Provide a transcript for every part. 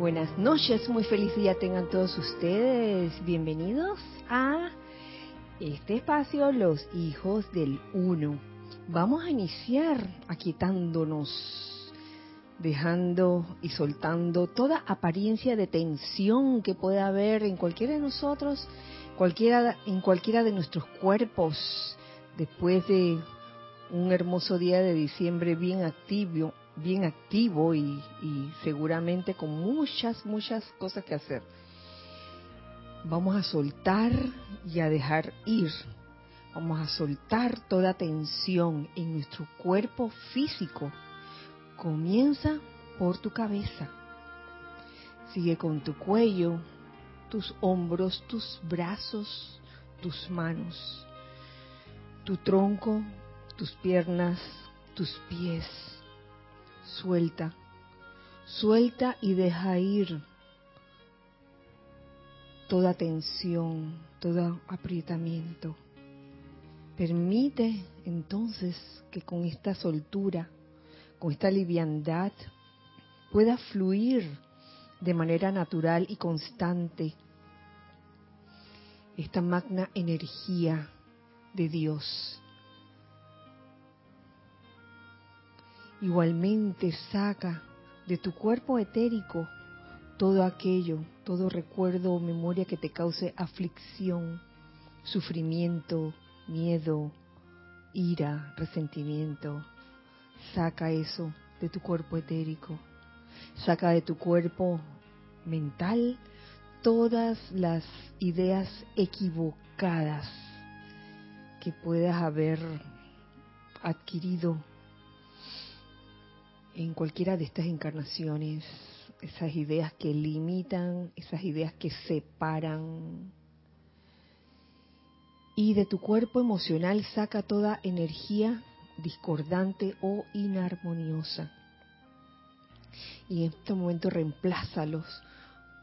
Buenas noches, muy feliz día tengan todos ustedes. Bienvenidos a este espacio, los hijos del uno. Vamos a iniciar aquietándonos, dejando y soltando toda apariencia de tensión que pueda haber en cualquiera de nosotros, cualquiera, en cualquiera de nuestros cuerpos, después de un hermoso día de diciembre bien activo, bien activo y, seguramente con muchas, muchas cosas que hacer. Vamos a soltar y a dejar ir. Vamos a soltar toda tensión en nuestro cuerpo físico. Comienza por tu cabeza. Sigue con tu cuello, tus hombros, tus brazos, tus manos, tu tronco, tus piernas, tus pies suelta, suelta y deja ir toda tensión, todo aprietamiento. Permite entonces que con esta soltura, con esta liviandad, pueda fluir de manera natural y constante esta magna energía de Dios Igualmente saca de tu cuerpo etérico todo aquello, todo recuerdo o memoria que te cause aflicción, sufrimiento, miedo, ira, resentimiento. Saca eso de tu cuerpo etérico. Saca de tu cuerpo mental todas las ideas equivocadas que puedas haber adquirido en cualquiera de estas encarnaciones, esas ideas que limitan, esas ideas que separan. Y de tu cuerpo emocional saca toda energía discordante o inarmoniosa. Y en este momento reemplázalos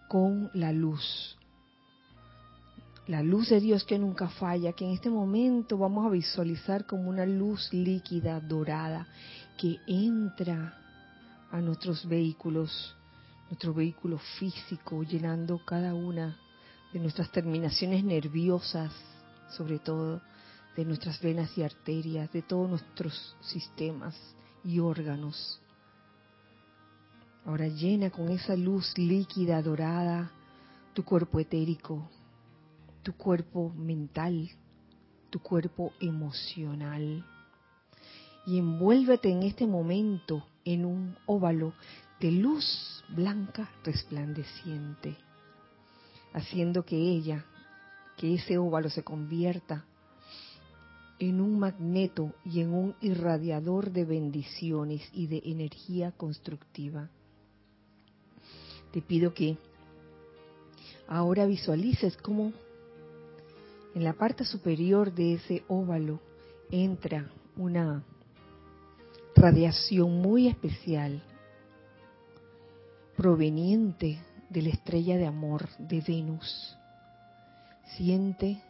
con la luz. La luz de Dios que nunca falla, que en este momento vamos a visualizar como una luz líquida, dorada, que entra a nuestros vehículos, nuestro vehículo físico, llenando cada una de nuestras terminaciones nerviosas, sobre todo de nuestras venas y arterias, de todos nuestros sistemas y órganos. Ahora llena con esa luz líquida, dorada, tu cuerpo etérico, tu cuerpo mental, tu cuerpo emocional y envuélvete en este momento en un óvalo de luz blanca resplandeciente, haciendo que ella, que ese óvalo se convierta en un magneto y en un irradiador de bendiciones y de energía constructiva. Te pido que ahora visualices cómo en la parte superior de ese óvalo entra una radiación muy especial proveniente de la estrella de amor de Venus. Siente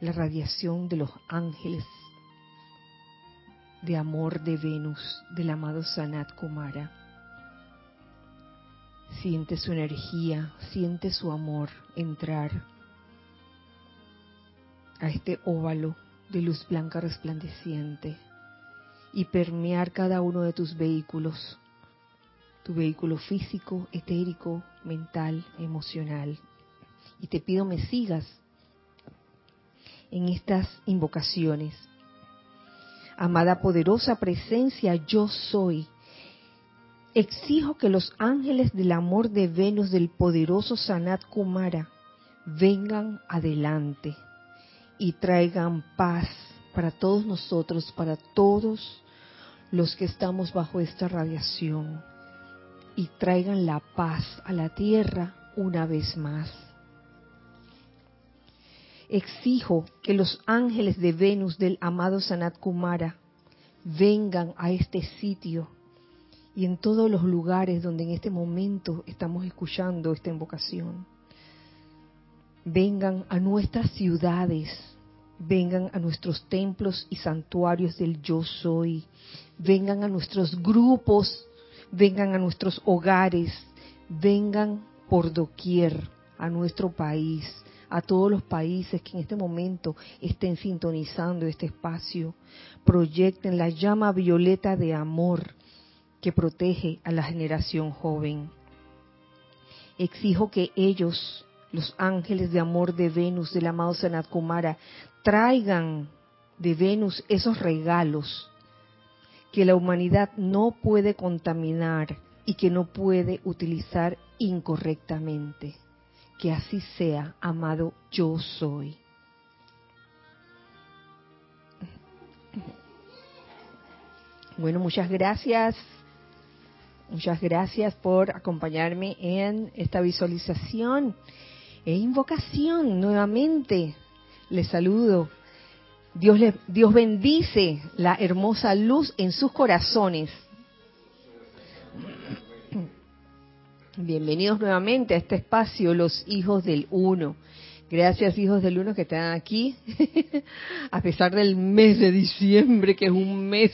la radiación de los ángeles de amor de Venus, del amado Sanat Kumara. Siente su energía, siente su amor entrar a este óvalo de luz blanca resplandeciente y permear cada uno de tus vehículos, tu vehículo físico, etérico, mental, emocional. Y te pido me sigas en estas invocaciones. Amada poderosa presencia, yo soy. Exijo que los ángeles del amor de Venus del poderoso Sanat Kumara vengan adelante y traigan paz para todos nosotros, para todos los que estamos bajo esta radiación y traigan la paz a la tierra una vez más. Exijo que los ángeles de Venus del amado Sanat Kumara vengan a este sitio y en todos los lugares donde en este momento estamos escuchando esta invocación. Vengan a nuestras ciudades, vengan a nuestros templos y santuarios del yo soy, vengan a nuestros grupos, vengan a nuestros hogares, vengan por doquier a nuestro país, a todos los países que en este momento estén sintonizando este espacio, proyecten la llama violeta de amor que protege a la generación joven. Exijo que ellos, los ángeles de amor de Venus, del amado Sanat Kumara, traigan de Venus esos regalos que la humanidad no puede contaminar y que no puede utilizar incorrectamente. Que así sea, amado yo soy. Bueno, muchas gracias. Muchas gracias por acompañarme en esta visualización e invocación nuevamente. Les saludo. Dios, Dios bendice la hermosa luz en sus corazones. Bienvenidos nuevamente a este espacio, los hijos del uno. Gracias hijos del uno que están aquí, a pesar del mes de diciembre, que es un mes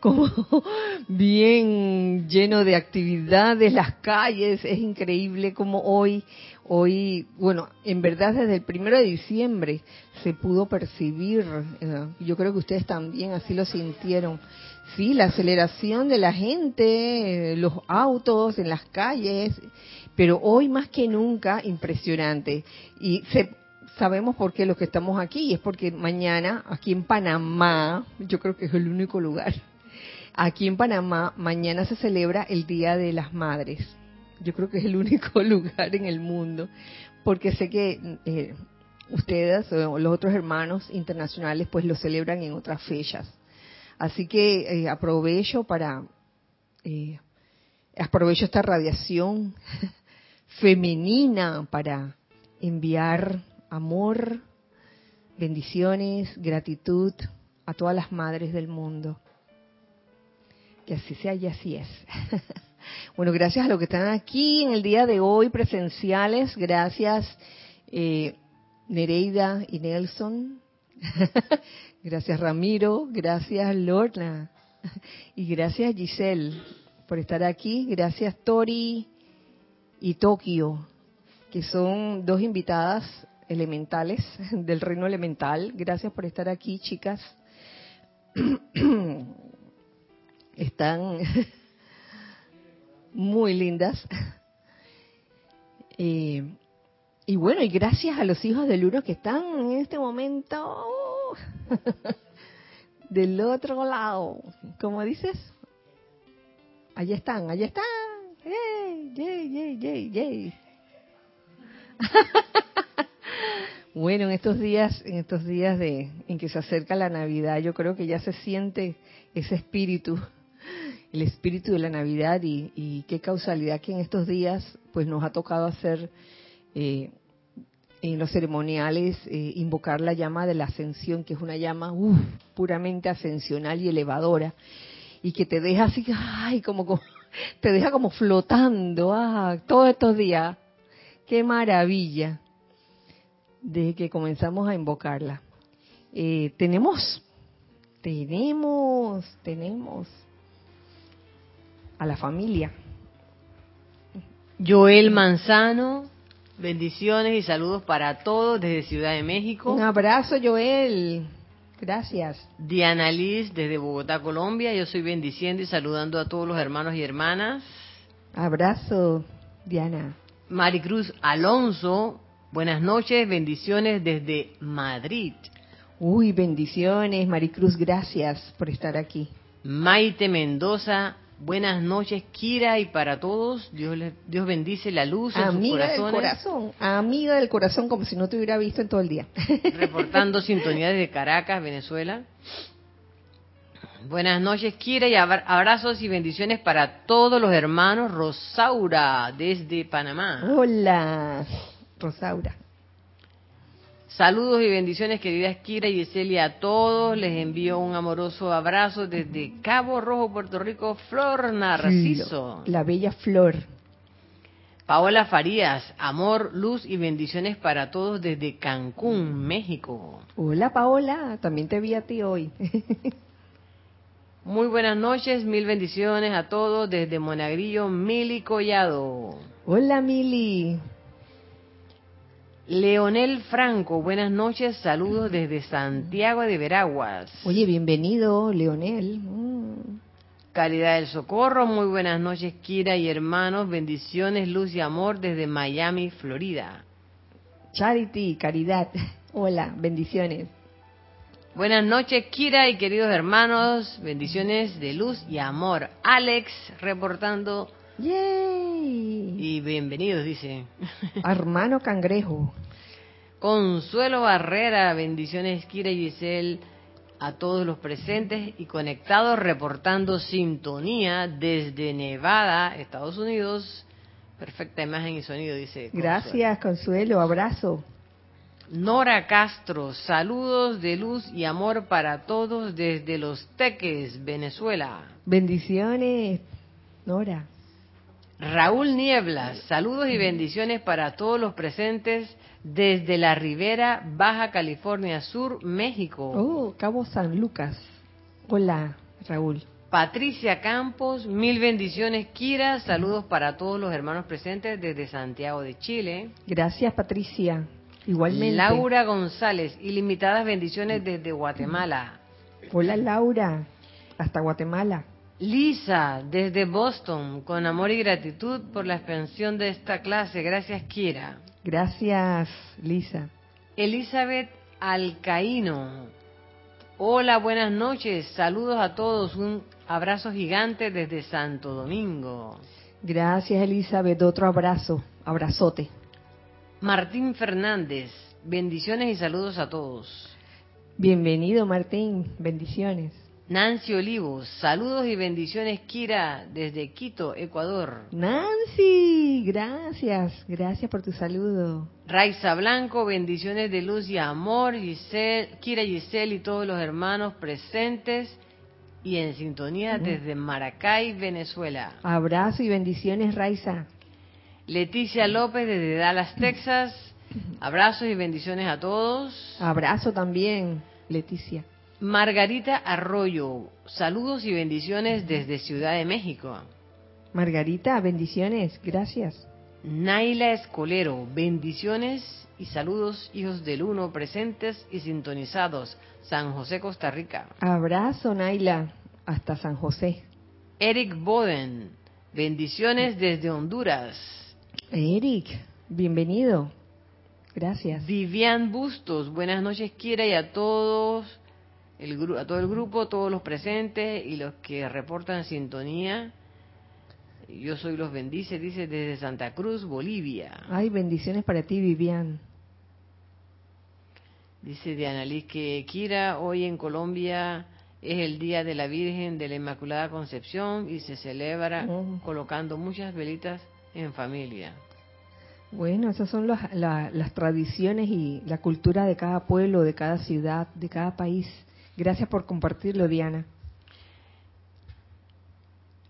como bien lleno de actividades, las calles, es increíble como hoy, hoy, bueno, en verdad desde el primero de diciembre se pudo percibir, eh, yo creo que ustedes también así lo sintieron, sí, la aceleración de la gente, eh, los autos en las calles, pero hoy más que nunca impresionante. Y sabemos por qué los que estamos aquí, es porque mañana, aquí en Panamá, yo creo que es el único lugar, aquí en Panamá, mañana se celebra el Día de las Madres. Yo creo que es el único lugar en el mundo, porque sé que eh, ustedes o los otros hermanos internacionales pues lo celebran en otras fechas. Así que eh, aprovecho para eh, aprovecho esta radiación femenina para enviar amor, bendiciones, gratitud a todas las madres del mundo. Que así sea y así es. bueno, gracias a los que están aquí en el día de hoy presenciales. Gracias eh, Nereida y Nelson. gracias Ramiro. Gracias Lorna. Y gracias Giselle por estar aquí. Gracias Tori y Tokio, que son dos invitadas elementales del reino elemental. Gracias por estar aquí, chicas. Están muy lindas. Eh, y bueno, y gracias a los hijos del uno que están en este momento del otro lado. ¿Cómo dices? Allí están, allí están. bueno, en estos días, en estos días de en que se acerca la Navidad, yo creo que ya se siente ese espíritu, el espíritu de la Navidad y, qué causalidad que en estos días, pues nos ha tocado hacer eh, en los ceremoniales eh, invocar la llama de la ascensión, que es una llama puramente ascensional y elevadora y que te deja así, ay, como te deja como flotando ah, todos estos días. Qué maravilla de que comenzamos a invocarla. Eh, tenemos, tenemos, tenemos a la familia. Joel Manzano, bendiciones y saludos para todos desde Ciudad de México. Un abrazo, Joel. Gracias. Diana Liz desde Bogotá, Colombia. Yo soy bendiciendo y saludando a todos los hermanos y hermanas. Abrazo, Diana. Maricruz Alonso, buenas noches, bendiciones desde Madrid. Uy, bendiciones, Maricruz, gracias por estar aquí. Maite Mendoza, Buenas noches, Kira, y para todos, Dios, Dios bendice la luz en sus corazones. del corazón, amiga del corazón, como si no te hubiera visto en todo el día. Reportando sintonía desde Caracas, Venezuela. Buenas noches, Kira, y abrazos y bendiciones para todos los hermanos. Rosaura, desde Panamá. Hola, Rosaura. Saludos y bendiciones, queridas Kira y Celia, a todos. Les envío un amoroso abrazo desde Cabo Rojo, Puerto Rico, Flor Narciso. La bella Flor. Paola Farías, amor, luz y bendiciones para todos desde Cancún, México. Hola Paola, también te vi a ti hoy. Muy buenas noches, mil bendiciones a todos desde Monagrillo, Mili Collado. Hola Mili. Leonel Franco, buenas noches, saludos desde Santiago de Veraguas. Oye, bienvenido, Leonel. Mm. Caridad del Socorro, muy buenas noches, Kira y hermanos, bendiciones, luz y amor desde Miami, Florida. Charity, Caridad, hola, bendiciones. Buenas noches, Kira y queridos hermanos, bendiciones de luz y amor. Alex reportando. ¡Yay! Y bienvenidos, dice. Hermano Cangrejo. Consuelo Barrera, bendiciones, Kira y Giselle a todos los presentes y conectados reportando sintonía desde Nevada, Estados Unidos. Perfecta imagen y sonido, dice. Gracias, Consuelo. Abrazo. Nora Castro, saludos de luz y amor para todos desde Los Teques, Venezuela. Bendiciones, Nora. Raúl Nieblas, saludos y bendiciones para todos los presentes desde la Ribera Baja California Sur, México. Oh, Cabo San Lucas. Hola, Raúl. Patricia Campos, mil bendiciones, Kira. Saludos para todos los hermanos presentes desde Santiago de Chile. Gracias, Patricia. Igualmente. Laura González, ilimitadas bendiciones desde Guatemala. Hola, Laura. Hasta Guatemala. Lisa, desde Boston, con amor y gratitud por la expansión de esta clase. Gracias, Kira. Gracias, Lisa. Elizabeth Alcaíno. Hola, buenas noches. Saludos a todos. Un abrazo gigante desde Santo Domingo. Gracias, Elizabeth. Otro abrazo. Abrazote. Martín Fernández. Bendiciones y saludos a todos. Bienvenido, Martín. Bendiciones. Nancy Olivos, saludos y bendiciones, Kira, desde Quito, Ecuador. Nancy, gracias, gracias por tu saludo. Raiza Blanco, bendiciones de luz y amor, Giselle, Kira Giselle y todos los hermanos presentes y en sintonía desde Maracay, Venezuela. Abrazo y bendiciones, Raiza. Leticia López desde Dallas, Texas. Abrazos y bendiciones a todos. Abrazo también, Leticia. Margarita Arroyo, saludos y bendiciones desde Ciudad de México. Margarita, bendiciones, gracias. Naila Escolero, bendiciones y saludos, hijos del uno, presentes y sintonizados, San José, Costa Rica. Abrazo, Naila, hasta San José. Eric Boden, bendiciones desde Honduras. Eric, bienvenido. Gracias. Vivian Bustos, buenas noches, Kira, y a todos el, a todo el grupo, todos los presentes y los que reportan sintonía. Yo soy los bendice, dice desde Santa Cruz, Bolivia. Ay, bendiciones para ti, Vivian. Dice Diana Liz que Kira, hoy en Colombia es el Día de la Virgen de la Inmaculada Concepción y se celebra oh. colocando muchas velitas en familia. Bueno, esas son las, las tradiciones y la cultura de cada pueblo, de cada ciudad, de cada país. Gracias por compartirlo, Diana.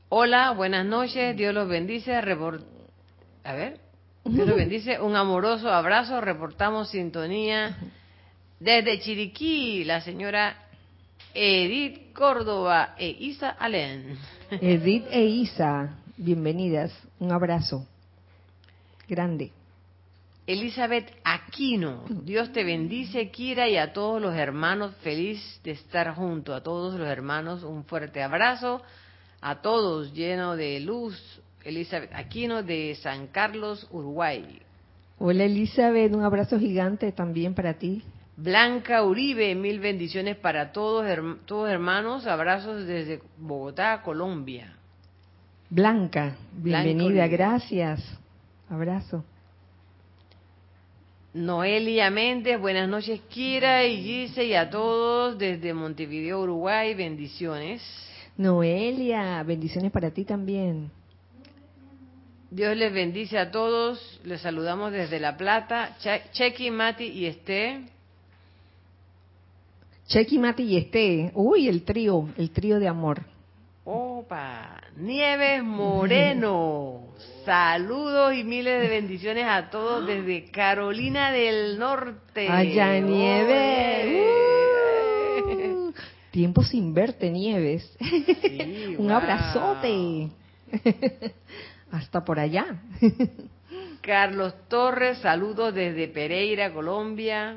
Hola, buenas noches. Dios los bendice. A ver. Dios los bendice. Un amoroso abrazo. Reportamos sintonía desde Chiriquí, la señora Edith Córdoba e Isa Alén. Edith e Isa, bienvenidas. Un abrazo grande. Elizabeth Aquino, Dios te bendice, Kira, y a todos los hermanos, feliz de estar junto a todos los hermanos, un fuerte abrazo, a todos lleno de luz, Elizabeth Aquino de San Carlos, Uruguay. Hola Elizabeth, un abrazo gigante también para ti. Blanca Uribe, mil bendiciones para todos, todos hermanos, abrazos desde Bogotá, Colombia. Blanca, bienvenida, gracias. Abrazo. Noelia Méndez, buenas noches Kira y Gise y a todos desde Montevideo, Uruguay, bendiciones. Noelia, bendiciones para ti también. Dios les bendice a todos, les saludamos desde La Plata, Chequi, Mati y Esté. Chequi, Mati y Esté, uy, el trío, el trío de amor. Opa, Nieves Moreno. Saludos y miles de bendiciones a todos desde Carolina del Norte. Allá Nieves. Uh, Tiempo sin verte, Nieves. Un abrazote. Hasta por allá. Carlos Torres, saludos desde Pereira, Colombia.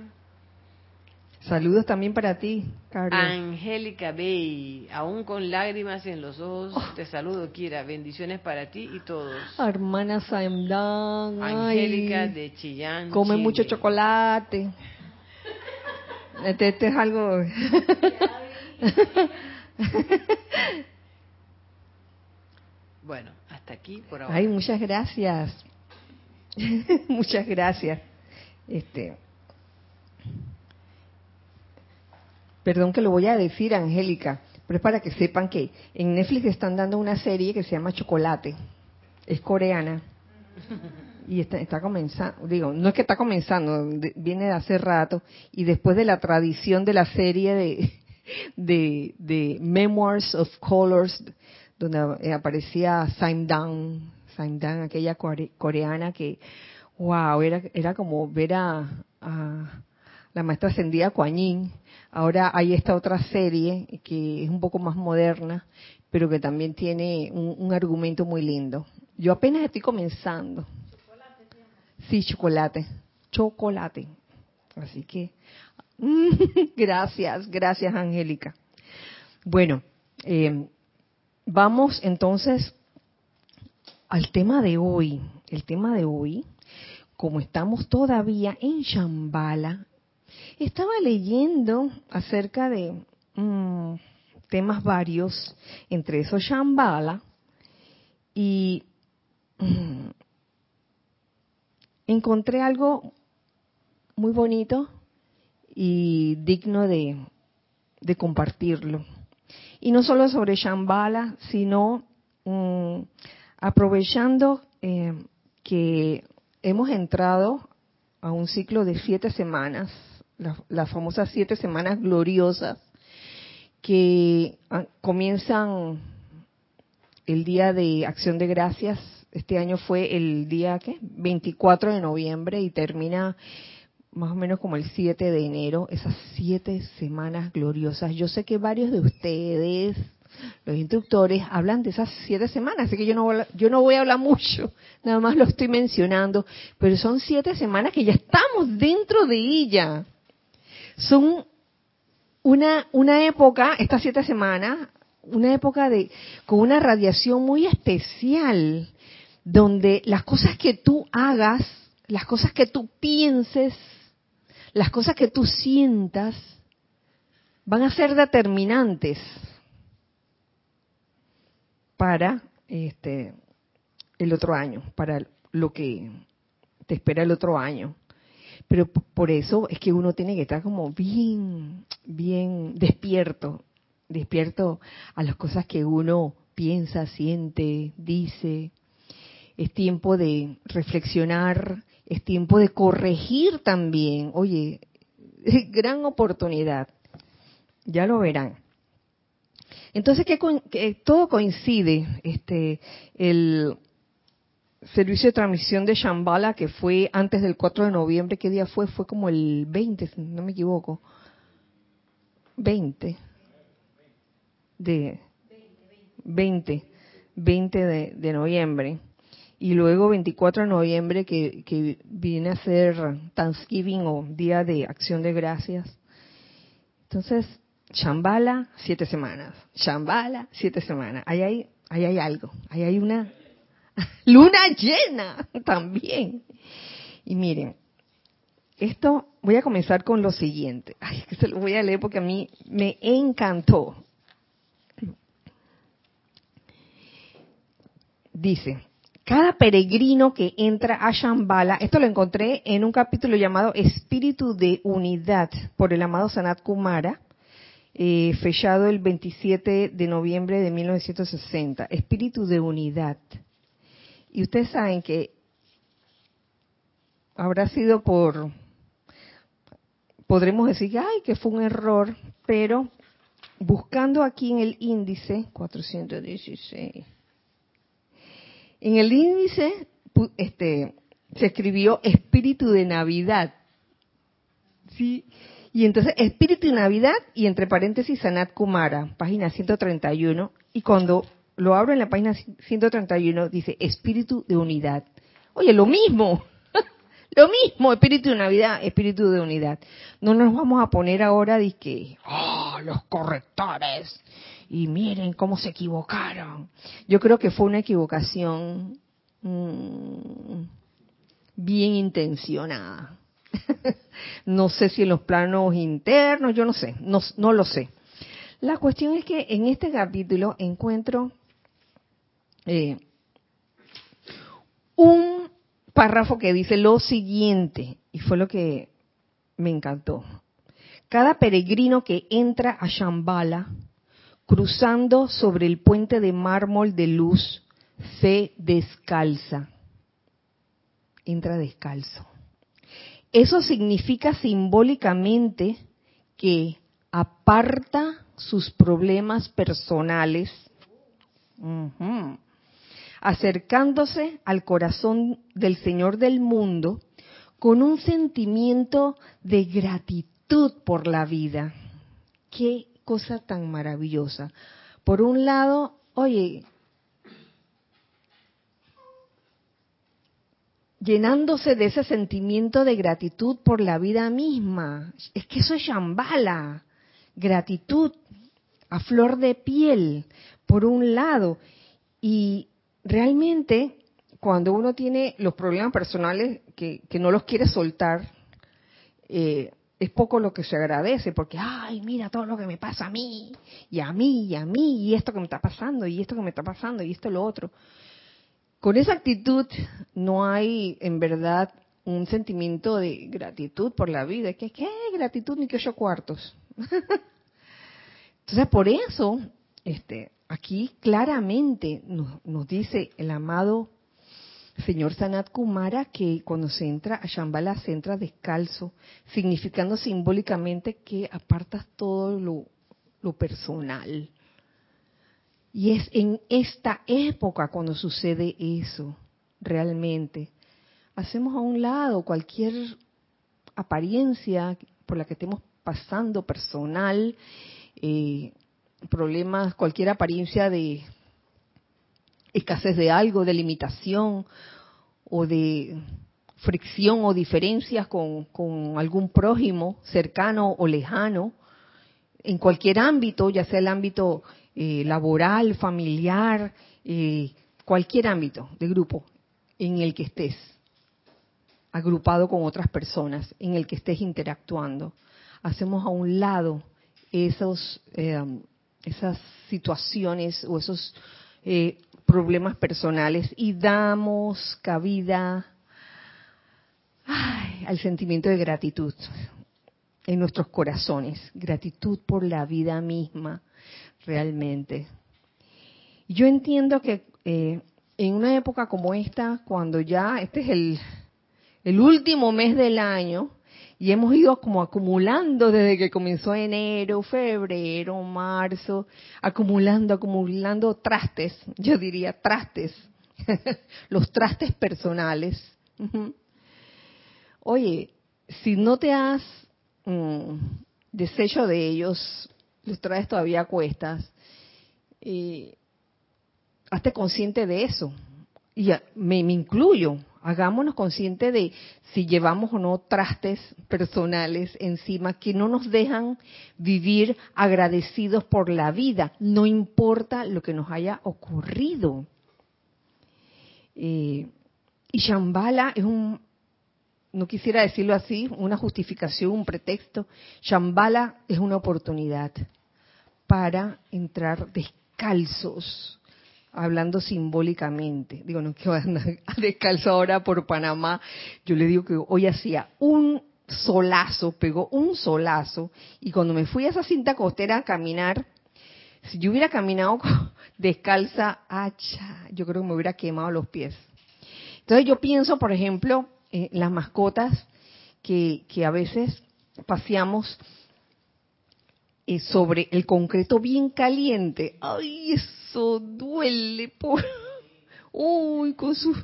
Saludos también para ti, Carlos. Angélica Bey, aún con lágrimas en los ojos, oh. te saludo, Kira. Bendiciones para ti y todos. Hermana Saimdan. Angélica de Chillán. Come mucho chocolate. Este, este es algo. bueno, hasta aquí por ahora. Ay, muchas gracias. muchas gracias. Este. Perdón que lo voy a decir, Angélica, pero es para que sepan que en Netflix están dando una serie que se llama Chocolate. Es coreana. Y está, está comenzando, digo, no es que está comenzando, viene de hace rato. Y después de la tradición de la serie de, de, Memoirs of Colors, donde aparecía Saim Dan, aquella coreana que, wow, era, era como ver a, a la maestra ascendida Kuan Yin Ahora hay esta otra serie que es un poco más moderna, pero que también tiene un, argumento muy lindo. Yo apenas estoy comenzando. ¿Chocolate Sí, chocolate. Chocolate. Así que, gracias, gracias Angélica. Bueno, eh, vamos entonces al tema de hoy. El tema de hoy, como estamos todavía en Shambhala, estaba leyendo acerca de mm, temas varios, entre esos Shambhala, y mm, encontré algo muy bonito y digno de, compartirlo. Y no solo sobre Shambhala, sino mm, aprovechando eh, que hemos entrado a un ciclo de siete semanas las, famosas siete semanas gloriosas que ah, comienzan el día de acción de gracias. Este año fue el día ¿qué? 24 de noviembre y termina más o menos como el 7 de enero, esas siete semanas gloriosas. Yo sé que varios de ustedes, los instructores, hablan de esas siete semanas, así que yo no, yo no voy a hablar mucho, nada más lo estoy mencionando, pero son siete semanas que ya estamos dentro de ella son una, una época, estas siete semanas, una época de, con una radiación muy especial, donde las cosas que tú hagas, las cosas que tú pienses, las cosas que tú sientas, van a ser determinantes para este el otro año, para lo que te espera el otro año. Pero por eso es que uno tiene que estar como bien, bien despierto, despierto a las cosas que uno piensa, siente, dice. Es tiempo de reflexionar, es tiempo de corregir también. Oye, gran oportunidad. Ya lo verán. Entonces, que, todo coincide. Este, el, servicio de transmisión de Shambhala que fue antes del 4 de noviembre, ¿qué día fue? Fue como el 20, si no me equivoco. 20 de 20, 20 de, de noviembre. Y luego 24 de noviembre que, que viene a ser Thanksgiving o Día de Acción de Gracias. Entonces, Shambhala, siete semanas. Shambhala, siete semanas. Ahí hay, ahí hay algo. Ahí hay una Luna llena también. Y miren, esto voy a comenzar con lo siguiente. Ay, que se lo voy a leer porque a mí me encantó. Dice, cada peregrino que entra a Shambhala, esto lo encontré en un capítulo llamado Espíritu de Unidad por el amado Sanat Kumara, eh, fechado el 27 de noviembre de 1960. Espíritu de Unidad. Y ustedes saben que habrá sido por, podremos decir, ay, que fue un error, pero buscando aquí en el índice 416, en el índice este, se escribió espíritu de Navidad. ¿sí? Y entonces, espíritu y Navidad, y entre paréntesis, Sanat Kumara, página 131. Y cuando lo abro en la página 131, dice espíritu de unidad. Oye, lo mismo. Lo mismo, espíritu de Navidad, espíritu de unidad. No nos vamos a poner ahora de que, oh, los correctores, y miren cómo se equivocaron. Yo creo que fue una equivocación mmm, bien intencionada. no sé si en los planos internos, yo no sé, no, no lo sé. La cuestión es que en este capítulo encuentro eh, un párrafo que dice lo siguiente, y fue lo que me encantó. Cada peregrino que entra a Shambhala, cruzando sobre el puente de mármol de luz, se descalza. Entra descalzo. Eso significa simbólicamente que aparta sus problemas personales, acercándose al corazón del Señor del mundo con un sentimiento de gratitud por la vida. Qué cosa tan maravillosa. Por un lado, oye, llenándose de ese sentimiento de gratitud por la vida misma. Es que eso es Shambhala, gratitud a flor de piel, por un lado. Y realmente, cuando uno tiene los problemas personales que, no los quiere soltar, eh, es poco lo que se agradece, porque, ay, mira todo lo que me pasa a mí, y a mí, y a mí, y esto que me está pasando, y esto que me está pasando, y esto lo otro. Con esa actitud no hay en verdad un sentimiento de gratitud por la vida. ¿Qué, qué gratitud ni que ocho cuartos? Entonces, por eso, este, aquí claramente nos, dice el amado señor Sanat Kumara que cuando se entra a Shambhala se entra descalzo, significando simbólicamente que apartas todo lo, lo personal, y es en esta época cuando sucede eso, realmente. Hacemos a un lado cualquier apariencia por la que estemos pasando personal, eh, problemas, cualquier apariencia de escasez de algo, de limitación o de fricción o diferencias con, con algún prójimo cercano o lejano, en cualquier ámbito, ya sea el ámbito eh, laboral, familiar, eh, cualquier ámbito de grupo en el que estés, agrupado con otras personas, en el que estés interactuando. Hacemos a un lado esos, eh, esas situaciones o esos problemas personales y damos cabida al sentimiento de gratitud en nuestros corazones, gratitud por la vida misma, realmente. Yo entiendo que eh, en una época como esta, cuando ya este es el, el último mes del año, y hemos ido como acumulando desde que comenzó enero, febrero, marzo, acumulando, acumulando trastes, yo diría trastes, los trastes personales. Oye, si no te has mm, deshecho de ellos, los traes todavía a cuestas, y hazte consciente de eso. Y me incluyo, hagámonos conscientes de si llevamos o no trastes personales encima que no nos dejan vivir agradecidos por la vida, no importa lo que nos haya ocurrido. Eh, y Shambhala es un, no quisiera decirlo así, una justificación, un pretexto. Shambhala es una oportunidad para entrar descalzos, hablando simbólicamente. Digo, no que van a descalzo ahora por Panamá. Yo le digo que hoy hacía un solazo, pegó un solazo, y cuando me fui a esa cinta costera a caminar, si yo hubiera caminado descalza, hacha, yo creo que me hubiera quemado los pies. Entonces yo pienso, por ejemplo, las mascotas que, que a veces paseamos eh, sobre el concreto bien caliente. Ay, eso duele. Por... Uy, con su...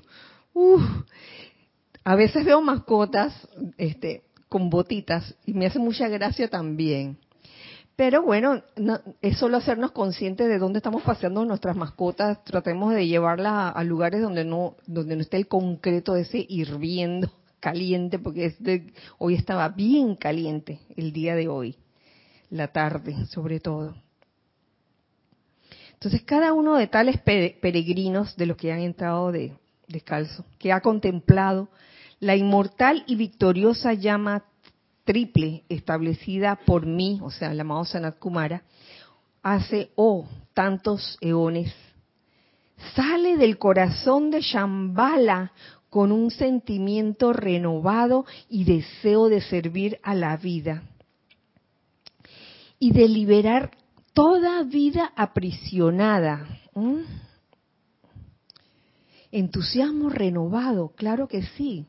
A veces veo mascotas este, con botitas y me hace mucha gracia también. Pero bueno, es solo hacernos conscientes de dónde estamos paseando nuestras mascotas. Tratemos de llevarlas a, lugares donde no, donde no esté el concreto ese hirviendo, caliente, porque hoy estaba bien caliente el día de hoy, la tarde sobre todo. Entonces, cada uno de tales peregrinos de los que han entrado de descalzo, que ha contemplado la inmortal y victoriosa llama triple establecida por mí, o sea, el amado Sanat Kumara, hace, oh, tantos eones, sale del corazón de Shambhala con un sentimiento renovado y deseo de servir a la vida y de liberar toda vida aprisionada. Entusiasmo renovado, claro que sí.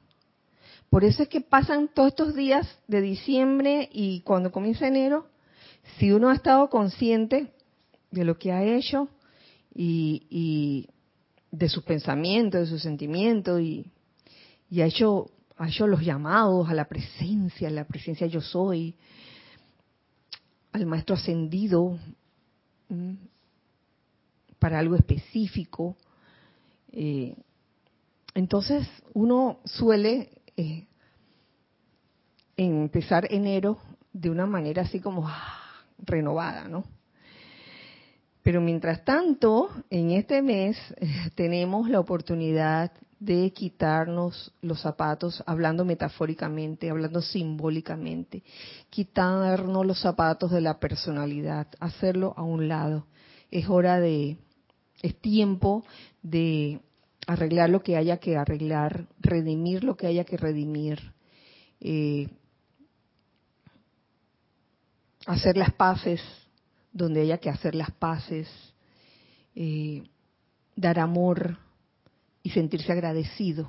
Por eso es que pasan todos estos días de diciembre y cuando comienza enero, si uno ha estado consciente de lo que ha hecho y, de sus pensamientos, de sus sentimientos y, ha hecho los llamados a la presencia, a la presencia yo soy, al maestro ascendido para algo específico. Eh, entonces uno suele eh, empezar enero de una manera así como ah, renovada, ¿no? Pero mientras tanto, en este mes tenemos la oportunidad de quitarnos los zapatos, hablando metafóricamente, hablando simbólicamente, quitarnos los zapatos de la personalidad, hacerlo a un lado. Es hora de, es tiempo de arreglar lo que haya que arreglar, redimir lo que haya que redimir, eh, hacer las paces donde haya que hacer las paces, eh, dar amor y sentirse agradecido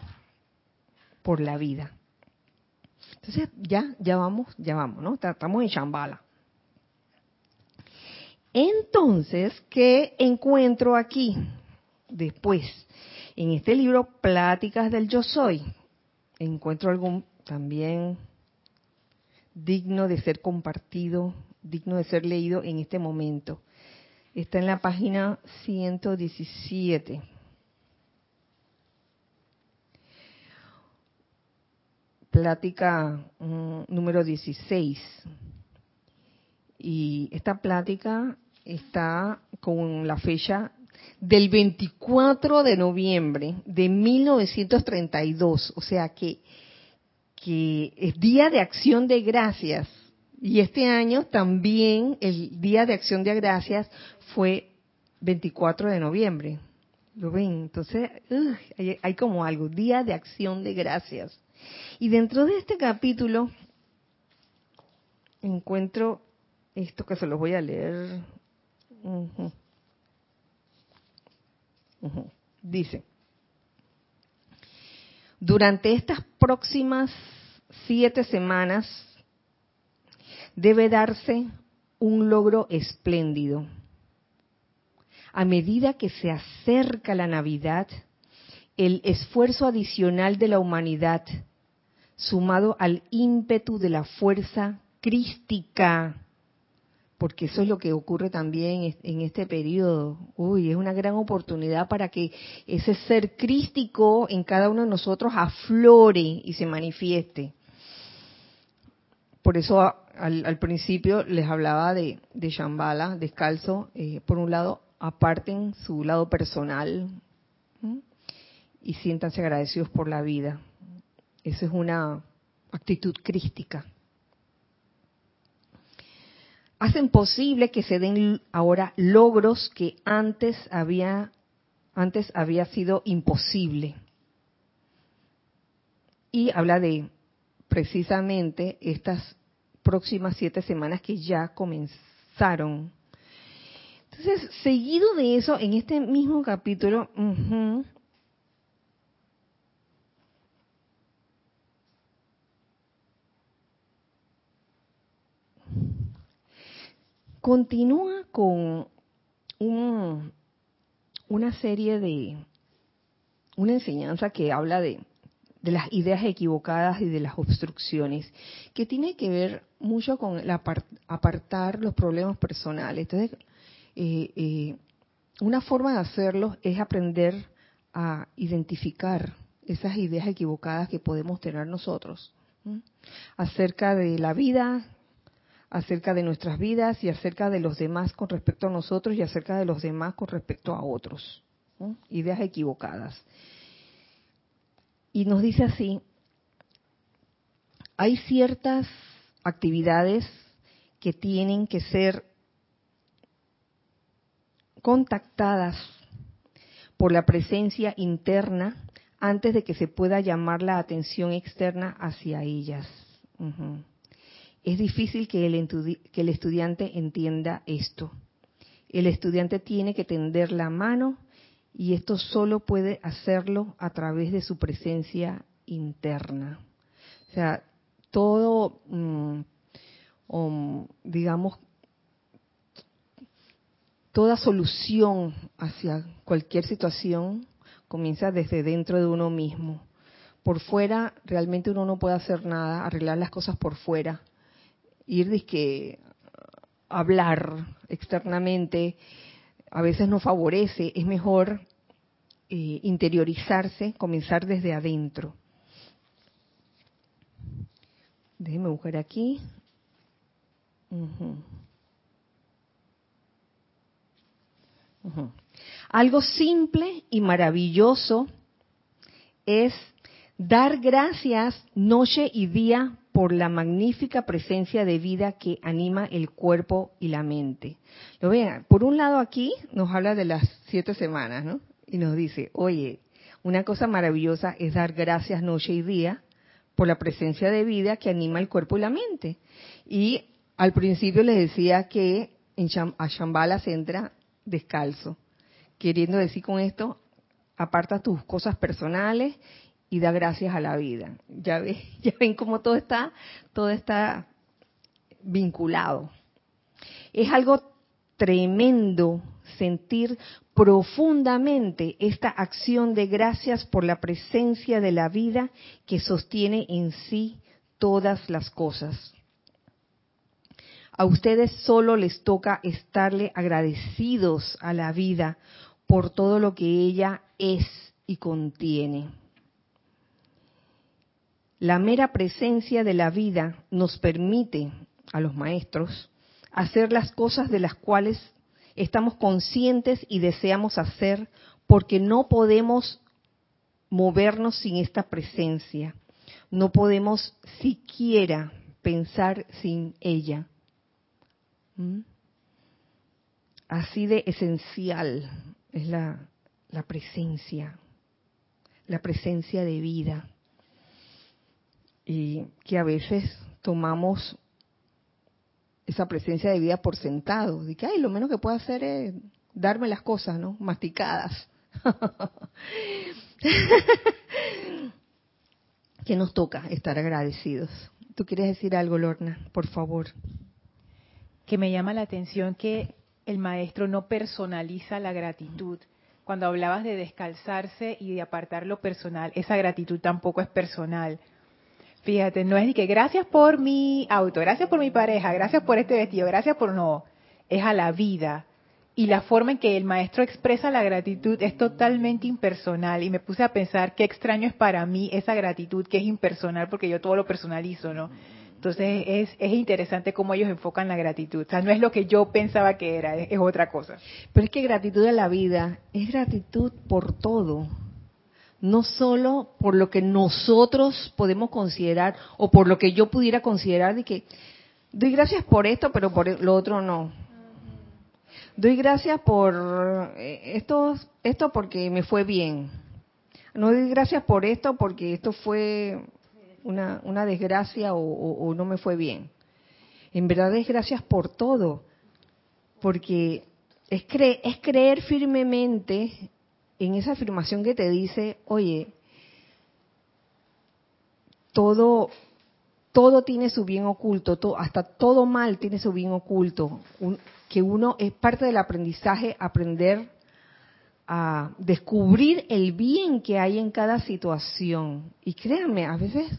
por la vida. Entonces ya, ya vamos, ya vamos, ¿no? Estamos en Shambhala. Entonces, ¿qué encuentro aquí después? En este libro, Pláticas del Yo Soy, encuentro algo también digno de ser compartido, digno de ser leído en este momento. Está en la página 117. Plática mm, número 16. Y esta plática está con la fecha del 24 de noviembre de 1932, o sea que, que es Día de Acción de Gracias. Y este año también el Día de Acción de Gracias fue 24 de noviembre. ¿Lo ven? Entonces, hay, hay como algo, Día de Acción de Gracias. Y dentro de este capítulo encuentro esto que se los voy a leer. Dice, durante estas próximas siete semanas debe darse un logro espléndido. A medida que se acerca la Navidad, el esfuerzo adicional de la humanidad, sumado al ímpetu de la fuerza crística, porque eso es lo que ocurre también en este periodo. Uy, es una gran oportunidad para que ese ser crístico en cada uno de nosotros aflore y se manifieste. Por eso al, principio les hablaba de, de Shambhala, descalzo. Eh, por un lado, aparten su lado personal y siéntanse agradecidos por la vida. Esa es una actitud crística hacen posible que se den ahora logros que antes había antes había sido imposible. Y habla de precisamente estas próximas siete semanas que ya comenzaron. Entonces, seguido de eso, en este mismo capítulo, continúa con una serie de, una enseñanza que habla de, de las ideas equivocadas y de las obstrucciones, que tiene que ver mucho con el apartar los problemas personales. Entonces, eh, eh, una forma de hacerlo es aprender a identificar esas ideas equivocadas que podemos tener nosotros acerca de la vida, acerca de nuestras vidas y acerca de los demás con respecto a nosotros y acerca de los demás con respecto a otros. Ideas equivocadas. Y nos dice así, hay ciertas actividades que tienen que ser contactadas por la presencia interna antes de que se pueda llamar la atención externa hacia ellas. Es difícil que el, estudiante entienda esto. El estudiante tiene que tender la mano y esto solo puede hacerlo a través de su presencia interna. O sea, todo, mm, um, digamos, toda solución hacia cualquier situación comienza desde dentro de uno mismo. Por fuera realmente uno no puede hacer nada, arreglar las cosas por fuera, ir que hablar externamente a veces no favorece, es mejor eh, interiorizarse, comenzar desde adentro. Déjeme buscar aquí. Algo simple y maravilloso es dar gracias noche y día por la magnífica presencia de vida que anima el cuerpo y la mente. Lo vean, por un lado aquí nos habla de las siete semanas, ¿no? Y nos dice, oye, una cosa maravillosa es dar gracias noche y día por la presencia de vida que anima el cuerpo y la mente. Y al principio les decía que en a Shambhala se entra descalzo queriendo decir con esto, aparta tus cosas personales y da gracias a la vida. Ya ven, ya ven cómo todo está, todo está vinculado. Es algo tremendo sentir profundamente esta acción de gracias por la presencia de la vida que sostiene en sí todas las cosas. A ustedes solo les toca estarle agradecidos a la vida por todo lo que ella es y contiene. La mera presencia de la vida nos permite a los maestros hacer las cosas de las cuales estamos conscientes y deseamos hacer porque no podemos movernos sin esta presencia. No podemos siquiera pensar sin ella. ¿Mm? Así de esencial es la, presencia, la presencia de vida. Y que a veces tomamos esa presencia de vida por sentado. De que, ay, lo menos que puedo hacer es darme las cosas, ¿no? Masticadas. que nos toca estar agradecidos. ¿Tú quieres decir algo, Lorna? Por favor. Que me llama la atención que el maestro no personaliza la gratitud. Cuando hablabas de descalzarse y de apartar lo personal, esa gratitud tampoco es personal. Fíjate, no es ni que gracias por mi auto, gracias por mi pareja, gracias por este vestido, gracias por no, es a la vida. Y la forma en que el maestro expresa la gratitud es totalmente impersonal. Y me puse a pensar qué extraño es para mí esa gratitud que es impersonal, porque yo todo lo personalizo, ¿no? Entonces es, es interesante cómo ellos enfocan la gratitud. O sea, no es lo que yo pensaba que era, es, otra cosa. Pero es que gratitud a la vida es gratitud por todo. No solo por lo que nosotros podemos considerar o por lo que yo pudiera considerar de que doy gracias por esto, pero por lo otro no. Doy gracias por eh, esto, esto porque me fue bien. No doy gracias por esto porque esto fue una, una desgracia o, no me fue bien. En verdad es gracias por todo, porque es, es creer firmemente en esa afirmación que te dice, oye, todo, todo tiene su bien oculto, hasta todo mal tiene su bien oculto, que uno es parte del aprendizaje aprender a descubrir el bien que hay en cada situación. Y créanme, a veces,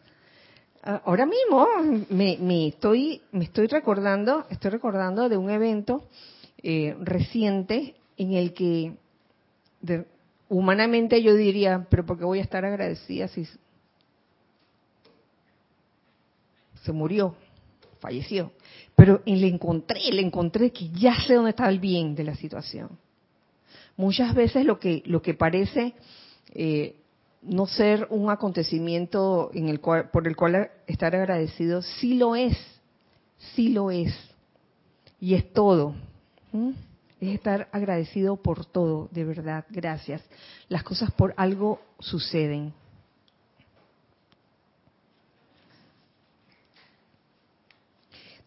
ahora mismo me, estoy, me estoy recordando, estoy recordando de un evento eh, reciente en el que humanamente yo diría, pero ¿por qué voy a estar agradecida si se murió, falleció? Pero le encontré, le encontré que ya sé dónde está el bien de la situación. Muchas veces lo que, lo que parece eh, no ser un acontecimiento en el cual, por el cual estar agradecido, sí lo es, sí lo es. Y es todo. Es estar agradecido por todo, de verdad, gracias. Las cosas por algo suceden.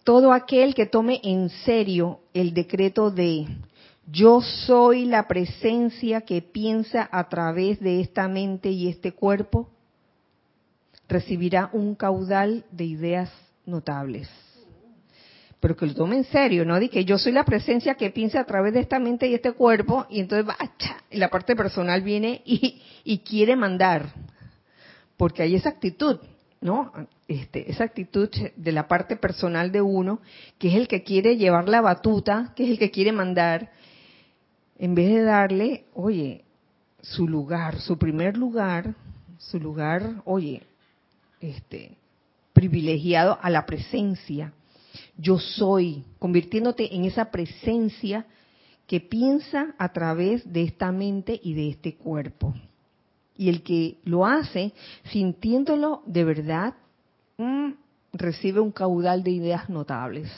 Todo aquel que tome en serio el decreto de yo soy la presencia que piensa a través de esta mente y este cuerpo, recibirá un caudal de ideas notables. Pero que lo tome en serio, ¿no? De que yo soy la presencia que piensa a través de esta mente y este cuerpo, y entonces y la parte personal viene y, y quiere mandar. Porque hay esa actitud, ¿no? Este, esa actitud de la parte personal de uno, que es el que quiere llevar la batuta, que es el que quiere mandar, en vez de darle, oye, su lugar, su primer lugar, su lugar, oye, este, privilegiado a la presencia. Yo soy, convirtiéndote en esa presencia que piensa a través de esta mente y de este cuerpo. Y el que lo hace sintiéndolo de verdad, mm, recibe un caudal de ideas notables.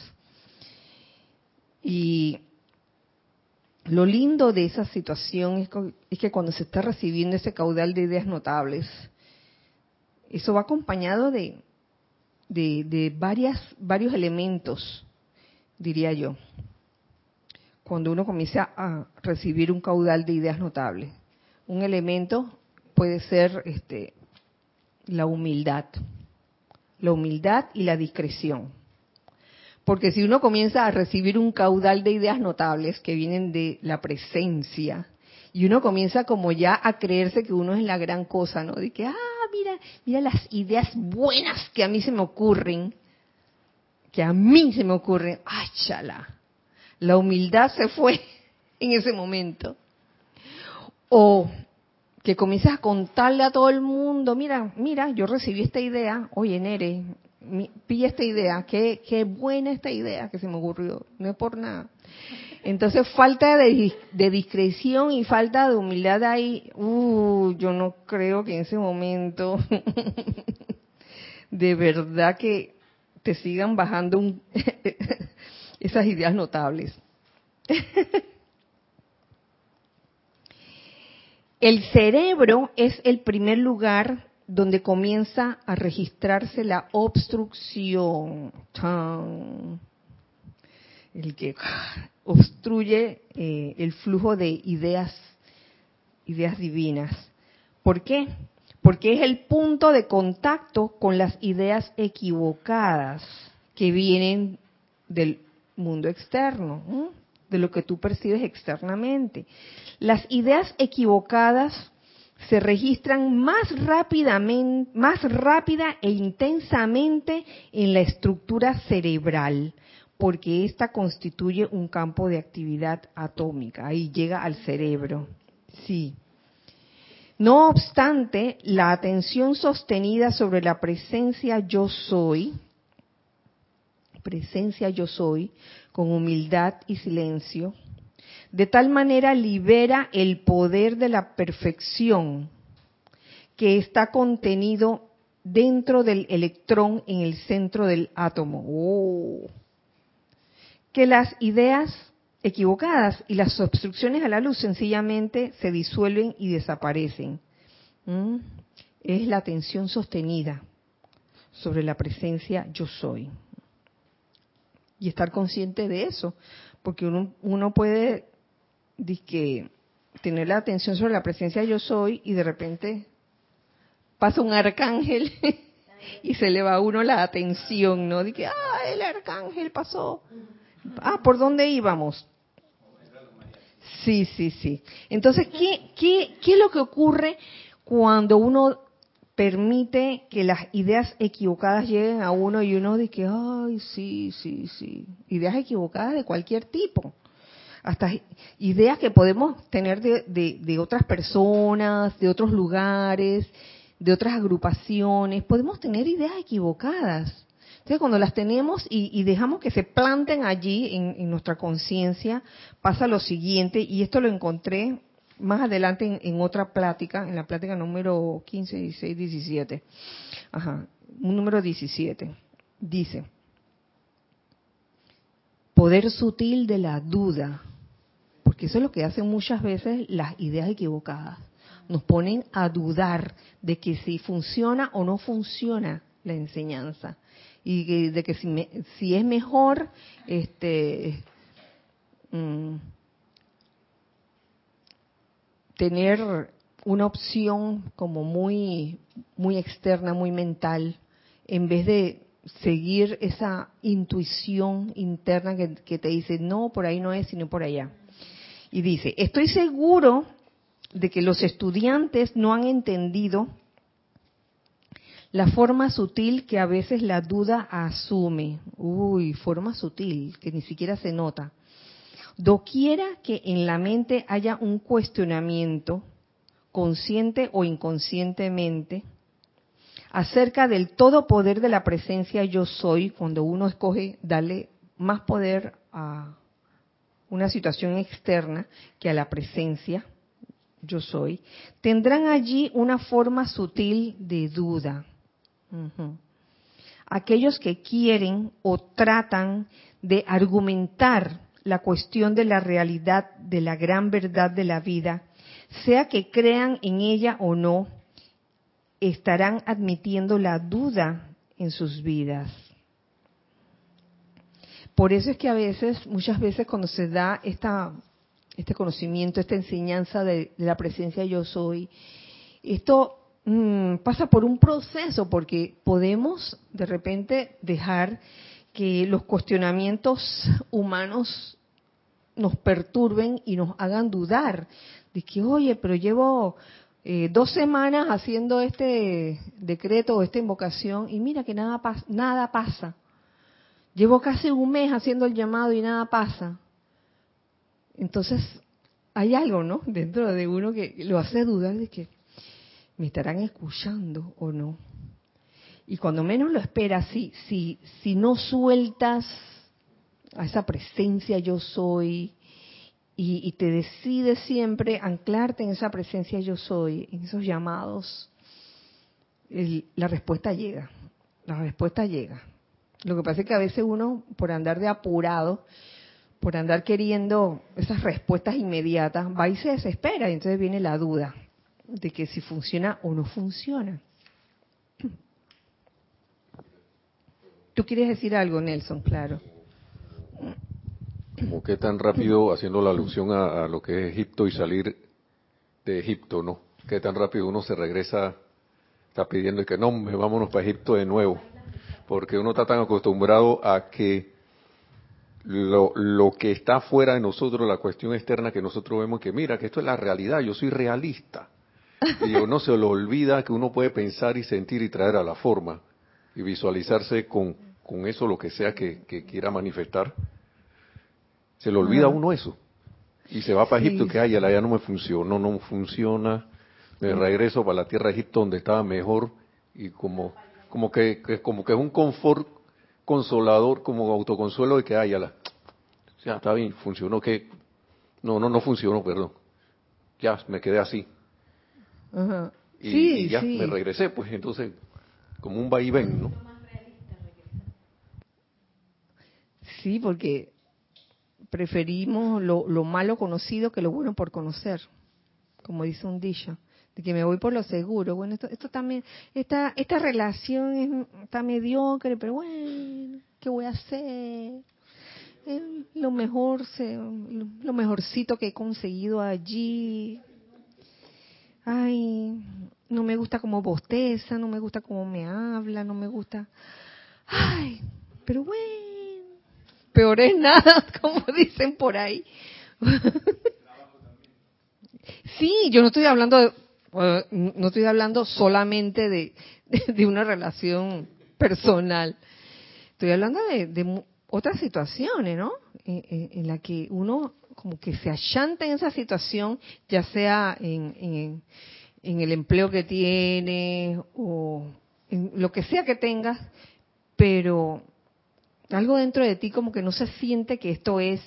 Y lo lindo de esa situación es, que cuando se está recibiendo ese caudal de ideas notables, eso va acompañado de, de, varios elementos, diría yo, cuando uno comienza a recibir un caudal de ideas notables. Un elemento puede ser este, la humildad, la humildad y la discreción. Porque si uno comienza a recibir un caudal de ideas notables que vienen de la presencia, y uno comienza como ya a creerse que uno es la gran cosa, ¿no? De que, ah, mira, mira las ideas buenas que a mí se me ocurren, que a mí se me ocurren, ¡ay, chala! La humildad se fue en ese momento. O que comienzas a contarle a todo el mundo, mira, mira, yo recibí esta idea, oye, Nere, pilla esta idea, qué, qué buena esta idea que se me ocurrió, no es por nada. Entonces, falta de, discreción y falta de humildad ahí, uh, yo no creo que en ese momento de verdad que te sigan bajando esas ideas notables. El cerebro es el primer lugar donde comienza a registrarse la obstrucción. El que obstruye eh, el flujo de ideas, ideas divinas. ¿Por qué? Porque es el punto de contacto con las ideas equivocadas que vienen del mundo externo, de lo que tú percibes externamente. Las ideas equivocadas se registran más rápidamente, más rápida e intensamente en la estructura cerebral, porque ésta constituye un campo de actividad atómica, ahí llega al cerebro. Sí. No obstante, la atención sostenida sobre la presencia yo soy, presencia yo soy, con humildad y silencio, de tal manera libera el poder de la perfección que está contenido dentro del electrón en el centro del átomo. Oh. Que las ideas equivocadas y las obstrucciones a la luz sencillamente se disuelven y desaparecen. ¿Mm? Es la atención sostenida sobre la presencia yo soy. Y estar consciente de eso, porque uno, uno puede que tener la atención sobre la presencia yo soy y de repente pasa un arcángel y se le va a uno la atención, ¿no? De que, ah, el arcángel pasó. Ah, ¿por dónde íbamos? Sí, sí, sí. Entonces, ¿qué, qué, qué es lo que ocurre cuando uno permite que las ideas equivocadas lleguen a uno y uno dice que, ay, sí, sí, sí, ideas equivocadas de cualquier tipo, hasta ideas que podemos tener de, de, de otras personas, de otros lugares, de otras agrupaciones, podemos tener ideas equivocadas. Entonces, cuando las tenemos y, dejamos que se planten allí en, nuestra conciencia, pasa lo siguiente, y esto lo encontré más adelante en, otra plática, en la plática número 15, 16, 17. Ajá, un número 17. Dice, poder sutil de la duda, porque eso es lo que hacen muchas veces las ideas equivocadas. Nos ponen a dudar de que si funciona o no funciona la enseñanza y de que si, me, si es mejor este mm, tener una opción como muy muy externa, muy mental, en vez de seguir esa intuición interna que, que, te dice, no, por ahí no es, sino por allá. Y dice, estoy seguro de que los estudiantes no han entendido la forma sutil que a veces la duda asume. Uy, forma sutil, que ni siquiera se nota. Doquiera que en la mente haya un cuestionamiento, consciente o inconscientemente, acerca del todo poder de la presencia yo soy, cuando uno escoge darle más poder a una situación externa que a la presencia yo soy, tendrán allí una forma sutil de duda. Aquellos que quieren o tratan de argumentar la cuestión de la realidad de la gran verdad de la vida, sea que crean en ella o no, estarán admitiendo la duda en sus vidas. Por eso es que a veces, muchas veces cuando se da esta, este conocimiento, esta enseñanza de, de la presencia yo soy, esto mmm, pasa por un proceso porque podemos de repente dejar que los cuestionamientos humanos nos perturben y nos hagan dudar de que, oye, pero llevo eh, dos semanas haciendo este decreto o esta invocación y mira que nada, nada pasa. Llevo casi un mes haciendo el llamado y nada pasa. Entonces, hay algo, ¿no? Dentro de uno que lo hace dudar de que me estarán escuchando o no. Y cuando menos lo esperas, si, si, si no sueltas a esa presencia yo soy y, y, te decides siempre anclarte en esa presencia yo soy, en esos llamados, el, la respuesta llega, la respuesta llega. Lo que pasa es que a veces uno, por andar de apurado, por andar queriendo esas respuestas inmediatas, va y se desespera y entonces viene la duda de que si funciona o no funciona. Tú quieres decir algo, Nelson, claro. Como que tan rápido, haciendo la alusión a, lo que es Egipto y salir de Egipto, ¿no? Que tan rápido uno se regresa, está pidiendo que no, vámonos para Egipto de nuevo. Porque uno está tan acostumbrado a que lo, lo que está fuera de nosotros, la cuestión externa que nosotros vemos, que mira, que esto es la realidad, yo soy realista. Y uno se lo olvida que uno puede pensar y sentir y traer a la forma y visualizarse con, con eso lo que sea que, que quiera manifestar. Se le olvida a uno eso. Y se va para sí. Egipto, que ay, allá no me funcionó, no funciona. Me regreso para la tierra de Egipto donde estaba mejor y como como que, que como que es un confort consolador, como autoconsuelo de que ay, la ya está bien, funcionó que no, no, no funcionó, perdón. Ya me quedé así. -huh. y, sí, y, ya sí. me regresé, pues entonces, como un vaivén, ¿no? Sí, porque preferimos lo, lo, malo conocido que lo bueno por conocer, como dice un dicho, de que me voy por lo seguro. Bueno, esto, esto también, esta, esta relación es, está mediocre, pero bueno, ¿qué voy a hacer? Es lo mejor, se, lo mejorcito que he conseguido allí. Ay, no me gusta cómo bosteza, no me gusta cómo me habla, no me gusta. Ay, pero bueno, peor es nada, como dicen por ahí. Sí, yo no estoy hablando de, eh, no estoy hablando solamente de, de una relación personal. Estoy hablando de, de otras situaciones, ¿no? En, en, la que uno como que se allanta en esa situación, ya sea en, en, el empleo que tiene o en lo que sea que tengas, pero algo dentro de ti como que no se siente que esto es,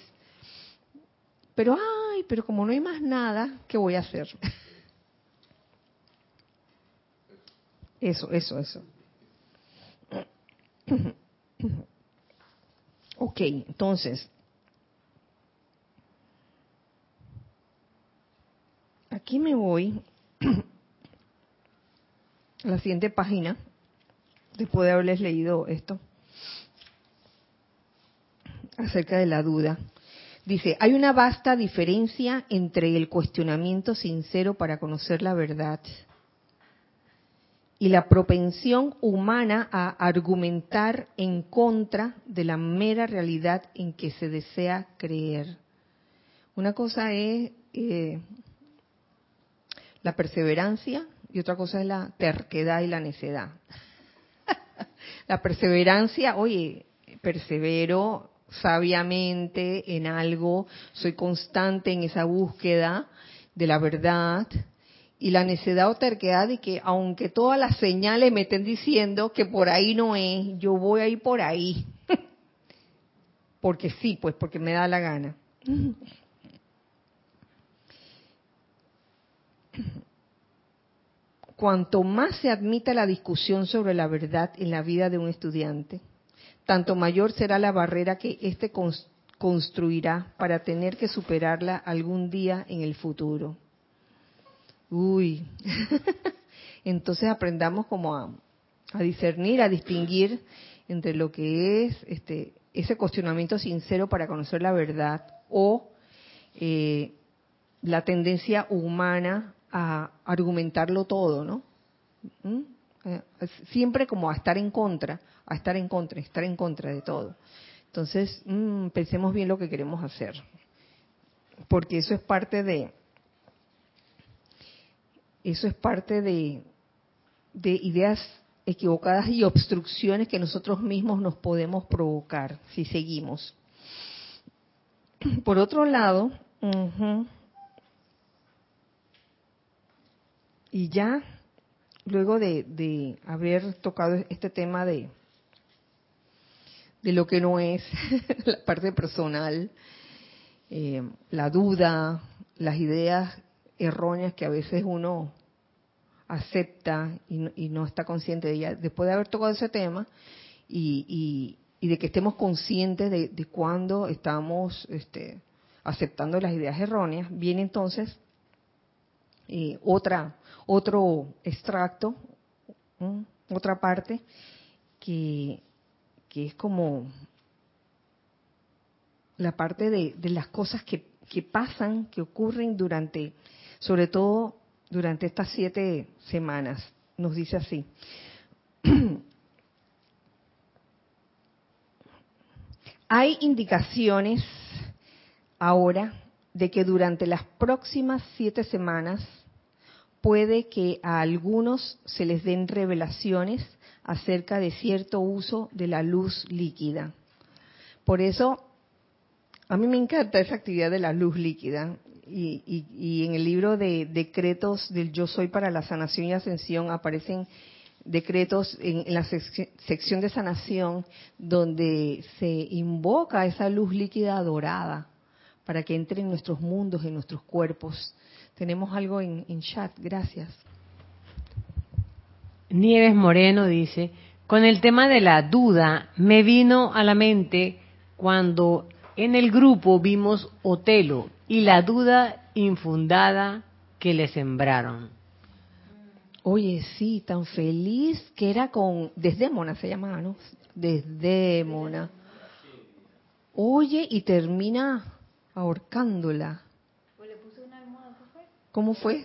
pero ay, pero como no hay más nada, ¿qué voy a hacer? Eso, eso, eso. Ok, entonces, aquí me voy a la siguiente página, después de haberles leído esto, acerca de la duda. Dice, hay una vasta diferencia entre el cuestionamiento sincero para conocer la verdad y la propensión humana a argumentar en contra de la mera realidad en que se desea creer. Una cosa es eh, la perseverancia y otra cosa es la terquedad y la necedad. la perseverancia, oye, persevero sabiamente en algo, soy constante en esa búsqueda de la verdad, y la necedad o terquedad de que aunque todas las señales me estén diciendo que por ahí no es, yo voy a ir por ahí. porque sí, pues porque me da la gana. Cuanto más se admita la discusión sobre la verdad en la vida de un estudiante, tanto mayor será la barrera que éste construirá para tener que superarla algún día en el futuro. Uy, entonces aprendamos como a, discernir, a distinguir entre lo que es este, ese cuestionamiento sincero para conocer la verdad o eh, la tendencia humana a argumentarlo todo, ¿no? ¿Mm? Eh, siempre como a estar en contra, a estar en contra, estar en contra de todo. Entonces, mm, pensemos bien lo que queremos hacer, porque eso es parte de, eso es parte de ideas equivocadas y obstrucciones que nosotros mismos nos podemos provocar si seguimos. Por otro lado, y ya luego de, haber tocado este tema de, de lo que no es la parte personal, eh, la duda, las ideas erróneas que a veces uno acepta y no, está consciente de ellas, después de haber tocado ese tema y, de que estemos conscientes de, de cuando estamos este, aceptando las ideas erróneas, viene entonces eh, otra otro extracto, otra parte que, que, es como la parte de, de las cosas que, que pasan, que ocurren durante sobre todo durante estas siete semanas. Nos dice así. Hay indicaciones ahora de que durante las próximas siete semanas puede que a algunos se les den revelaciones acerca de cierto uso de la luz líquida. Por eso, a mí me encanta esa actividad de la luz líquida y, en el libro de decretos del Yo Soy para la Sanación y Ascensión aparecen decretos en, la sección de sanación donde se invoca esa luz líquida dorada para que entre en nuestros mundos, en nuestros cuerpos. Tenemos algo en, en chat, gracias. Nieves Moreno dice, con el tema de la duda me vino a la mente cuando en el grupo vimos Otelo y la duda infundada que le sembraron. Oye, sí, tan feliz que era con Desdémona se llamaba, ¿no? Desdémona. Oye, y termina ahorcándola. ¿Cómo fue?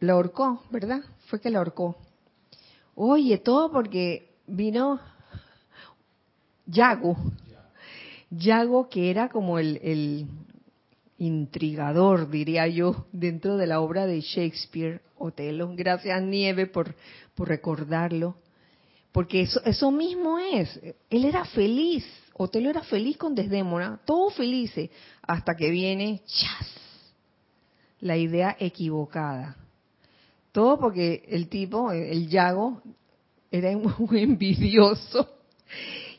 La ahorcó, ¿verdad? Fue que la ahorcó. Oye, todo porque vino Yago. Yago, que era como el, intrigador, diría yo, dentro de la obra de Shakespeare, Otelo. Gracias, Nieve, por, por recordarlo. Porque eso, eso mismo es. Él era feliz. Otelo era feliz con Desdémona, todo felices, hasta que viene, ¡chas! La idea equivocada. Todo porque el tipo, el Yago, era muy envidioso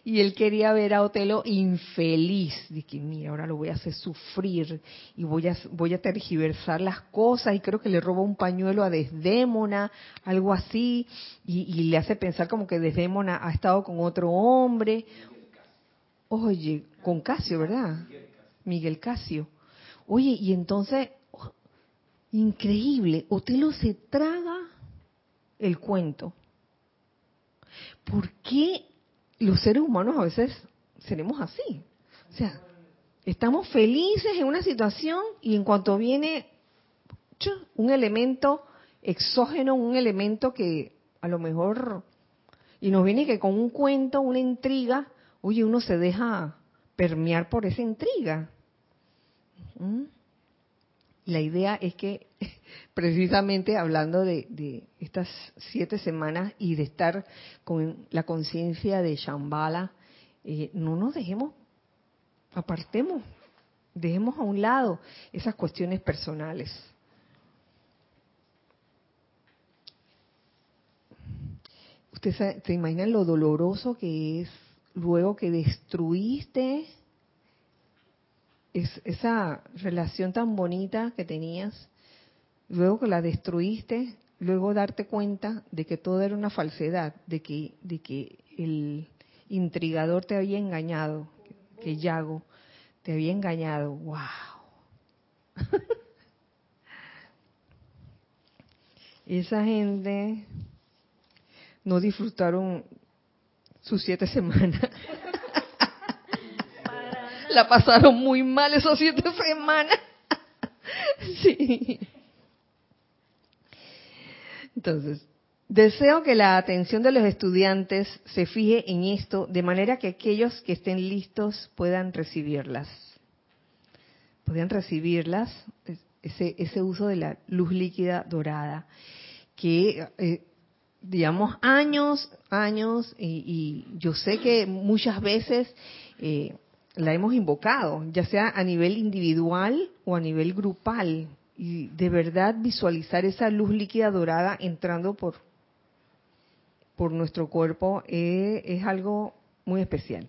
y él quería ver a Otelo infeliz. Dije, mira, ahora lo voy a hacer sufrir y voy a, voy a tergiversar las cosas. Y creo que le roba un pañuelo a Desdémona, algo así, y, le hace pensar como que Desdémona ha estado con otro hombre. Oye, con Casio, ¿verdad? Miguel Casio. Oye, y entonces, increíble, Otelo se traga el cuento. ¿Por qué los seres humanos a veces seremos así. O sea, estamos felices en una situación y en cuanto viene un elemento exógeno, un elemento que a lo mejor, y nos viene que con un cuento, una intriga, oye, uno se deja permear por esa intriga. ¿Mm? La idea es que, precisamente hablando de, estas siete semanas y de estar con la conciencia de Shambhala, eh, no nos dejemos, apartemos, dejemos a un lado esas cuestiones personales. Ustedes se imaginan lo doloroso que es luego que destruiste es, esa relación tan bonita que tenías, luego que la destruiste, luego darte cuenta de que todo era una falsedad, de que, de que el intrigador te había engañado, que Yago te había engañado. ¡Wow! Esa gente no disfrutaron sus siete semanas la pasaron muy mal esas siete semanas. sí. Entonces, deseo que la atención de los estudiantes se fije en esto de manera que aquellos que estén listos puedan recibirlas. Puedan recibirlas, ese, ese uso de la luz líquida dorada, que eh, digamos años, años, y, yo sé que muchas veces eh, la hemos invocado, ya sea a nivel individual o a nivel grupal, y de verdad visualizar esa luz líquida dorada entrando por, por nuestro cuerpo eh, es, algo muy especial.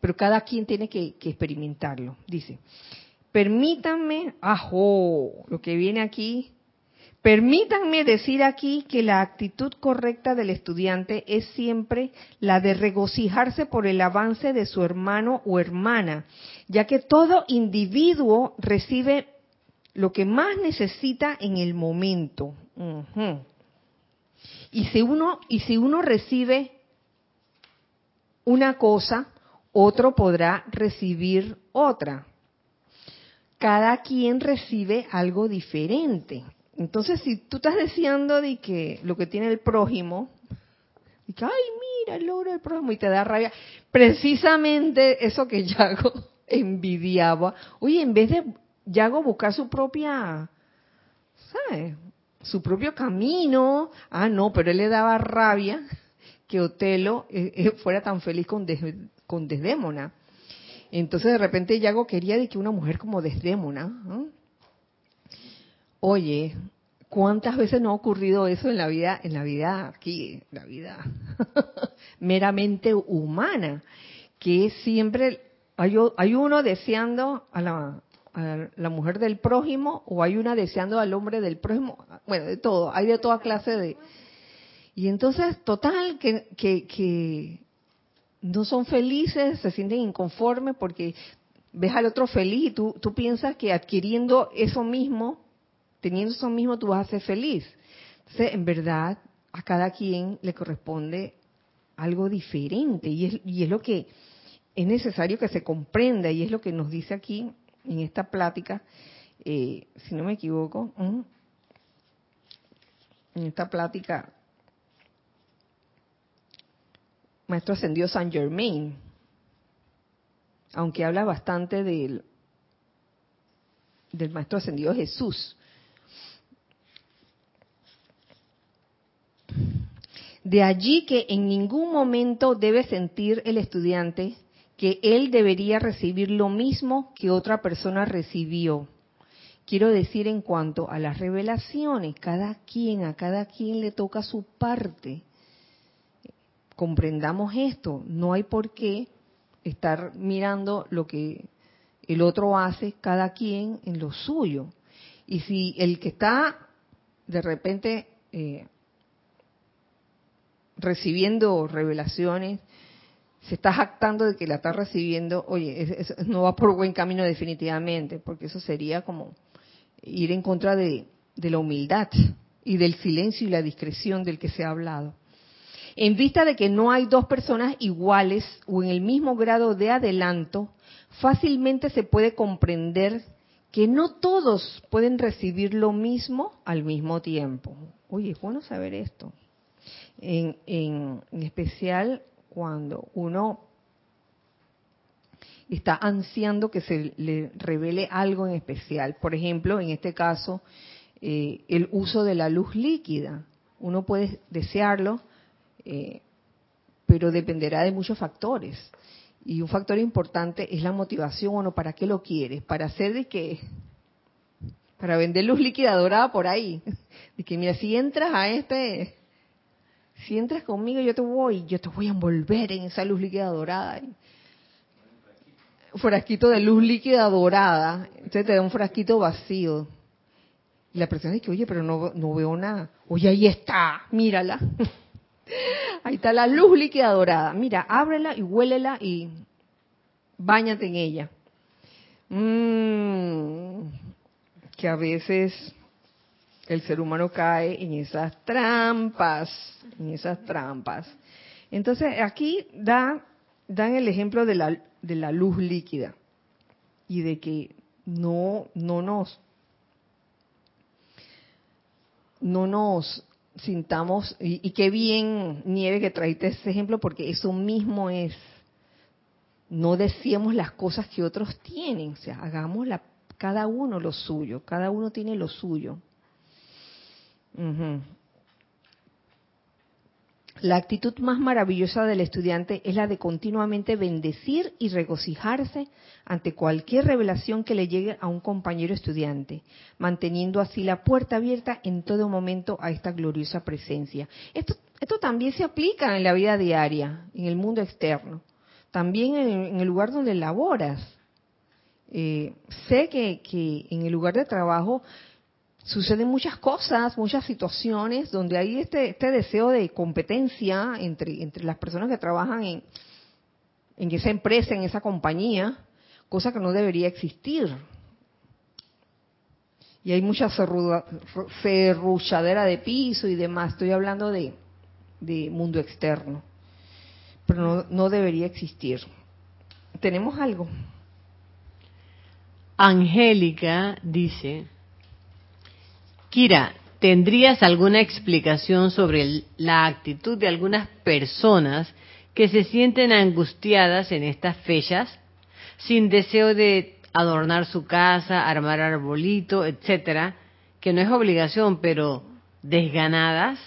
Pero cada quien tiene que, que experimentarlo. Dice, permítanme, ajo, lo que viene aquí Permítanme decir aquí que la actitud correcta del estudiante es siempre la de regocijarse por el avance de su hermano o hermana, ya que todo individuo recibe lo que más necesita en el momento. Y si uno y si uno recibe una cosa, otro podrá recibir otra. Cada quien recibe algo diferente. Entonces, si tú estás deseando de que lo que tiene el prójimo, y que, ay, mira el logro del prójimo y te da rabia, precisamente eso que Yago envidiaba, oye, en vez de Yago buscar su propia, ¿sabes? Su propio camino, ah, no, pero él le daba rabia que Otelo eh, eh, fuera tan feliz con, con Desdémona. Entonces de repente Yago quería de que una mujer como Desdémona. Oye, ¿cuántas veces no ha ocurrido eso en la vida, en la vida aquí, la vida meramente humana? Que siempre hay, hay uno deseando a la, a la mujer del prójimo o hay una deseando al hombre del prójimo, bueno, de todo, hay de toda clase de... Y entonces, total, que, que, que no son felices, se sienten inconformes porque ves al otro feliz y tú, tú piensas que adquiriendo eso mismo teniendo eso mismo tú vas a ser feliz. Entonces, en verdad, a cada quien le corresponde algo diferente y es, y es lo que es necesario que se comprenda y es lo que nos dice aquí en esta plática, eh, si no me equivoco, en esta plática, Maestro Ascendió San Germain, aunque habla bastante del del Maestro Ascendido Jesús. De allí que en ningún momento debe sentir el estudiante que él debería recibir lo mismo que otra persona recibió. Quiero decir en cuanto a las revelaciones, cada quien, a cada quien le toca su parte. Comprendamos esto, no hay por qué estar mirando lo que el otro hace, cada quien en lo suyo. Y si el que está de repente eh, recibiendo revelaciones, se está jactando de que la está recibiendo, oye, no va por buen camino definitivamente, porque eso sería como ir en contra de, de la humildad y del silencio y la discreción del que se ha hablado. En vista de que no hay dos personas iguales o en el mismo grado de adelanto, fácilmente se puede comprender que no todos pueden recibir lo mismo al mismo tiempo. Oye, es bueno saber esto en, en, especial cuando uno está ansiando que se le revele algo en especial. Por ejemplo, en este caso, eh, el uso de la luz líquida. Uno puede desearlo, eh, pero dependerá de muchos factores. Y un factor importante es la motivación, bueno, ¿para qué lo quieres? Para hacer de qué? Para vender luz líquida dorada por ahí. De que, mira, si entras a este si entras conmigo, yo te voy, yo te voy a envolver en esa luz líquida dorada. Frasquito de luz líquida dorada, entonces te da un frasquito vacío. Y la persona dice, oye, pero no, veo nada. Oye, ahí está, mírala. ahí está la luz líquida dorada. Mira, ábrela y huélela y bañate en ella. Mmm, que a veces el ser humano cae en esas trampas, en esas trampas. Entonces, aquí da, dan el ejemplo de la, de la luz líquida y de que no, no nos no nos sintamos, y, qué bien, Nieve, que traiste ese ejemplo, porque eso mismo es, no decíamos las cosas que otros tienen, o sea, hagamos la, cada uno lo suyo, cada uno tiene lo suyo. La actitud más maravillosa del estudiante es la de continuamente bendecir y regocijarse ante cualquier revelación que le llegue a un compañero estudiante, manteniendo así la puerta abierta en todo momento a esta gloriosa presencia. Esto, esto también se aplica en la vida diaria, en el mundo externo, también en, el lugar donde laboras. Eh, sé que, que en el lugar de trabajo suceden muchas cosas, muchas situaciones donde hay este, este deseo de competencia entre, entre las personas que trabajan en, en esa empresa, en esa compañía, cosa que no debería existir. Y hay mucha cerruchadera de piso y demás. Estoy hablando de, de mundo externo. Pero no, no debería existir. ¿Tenemos algo? Angélica dice, Kira, ¿tendrías alguna explicación sobre la actitud de algunas personas que se sienten angustiadas en estas fechas, sin deseo de adornar su casa, armar arbolito, etcétera, que no es obligación, pero desganadas?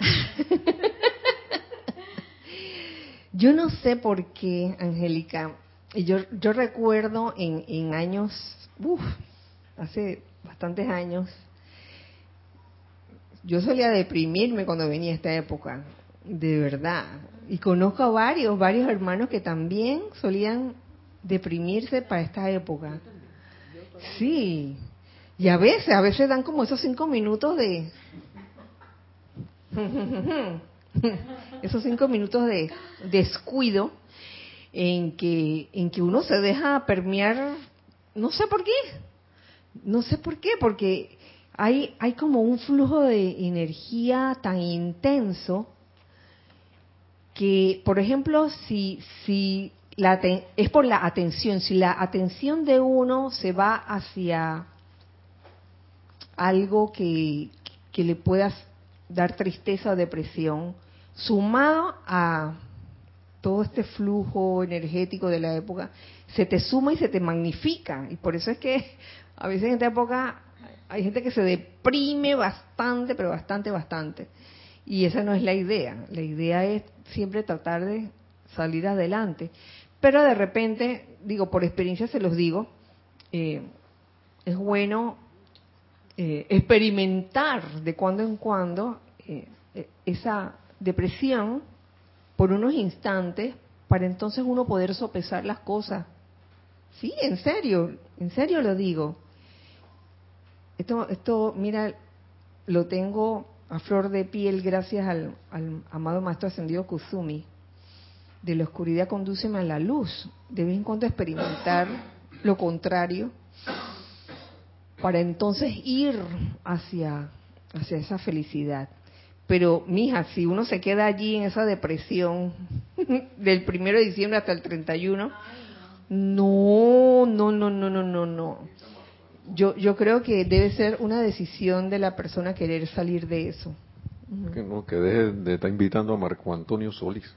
Yo no sé por qué, Angélica. Yo, yo recuerdo en, en años, uf, hace bastantes años, yo solía deprimirme cuando venía esta época, de verdad. Y conozco a varios, varios hermanos que también solían deprimirse para esta época. Sí. Y a veces, a veces dan como esos cinco minutos de... esos cinco minutos de descuido en que, en que uno se deja permear, no sé por qué, no sé por qué, porque hay, hay como un flujo de energía tan intenso que, por ejemplo, si, si la, es por la atención, si la atención de uno se va hacia algo que, que le pueda dar tristeza o depresión, sumado a todo este flujo energético de la época, se te suma y se te magnifica. Y por eso es que a veces en esta época hay gente que se deprime bastante, pero bastante, bastante. Y esa no es la idea. La idea es siempre tratar de salir adelante. Pero de repente, digo, por experiencia se los digo, eh, es bueno eh, experimentar de cuando en cuando eh, esa depresión por unos instantes para entonces uno poder sopesar las cosas. Sí, en serio, en serio lo digo. Esto, esto mira, lo tengo a flor de piel gracias al, al amado Maestro Ascendido Kusumi. De la oscuridad condúceme a la luz. De vez en cuando experimentar lo contrario para entonces ir hacia, hacia esa felicidad. Pero, mija, si uno se queda allí en esa depresión del primero de diciembre hasta el 31, no, no, no, no, no, no, no. Yo, yo creo que debe ser una decisión de la persona querer salir de eso. Que no, que deje de estar invitando a Marco Antonio Solís.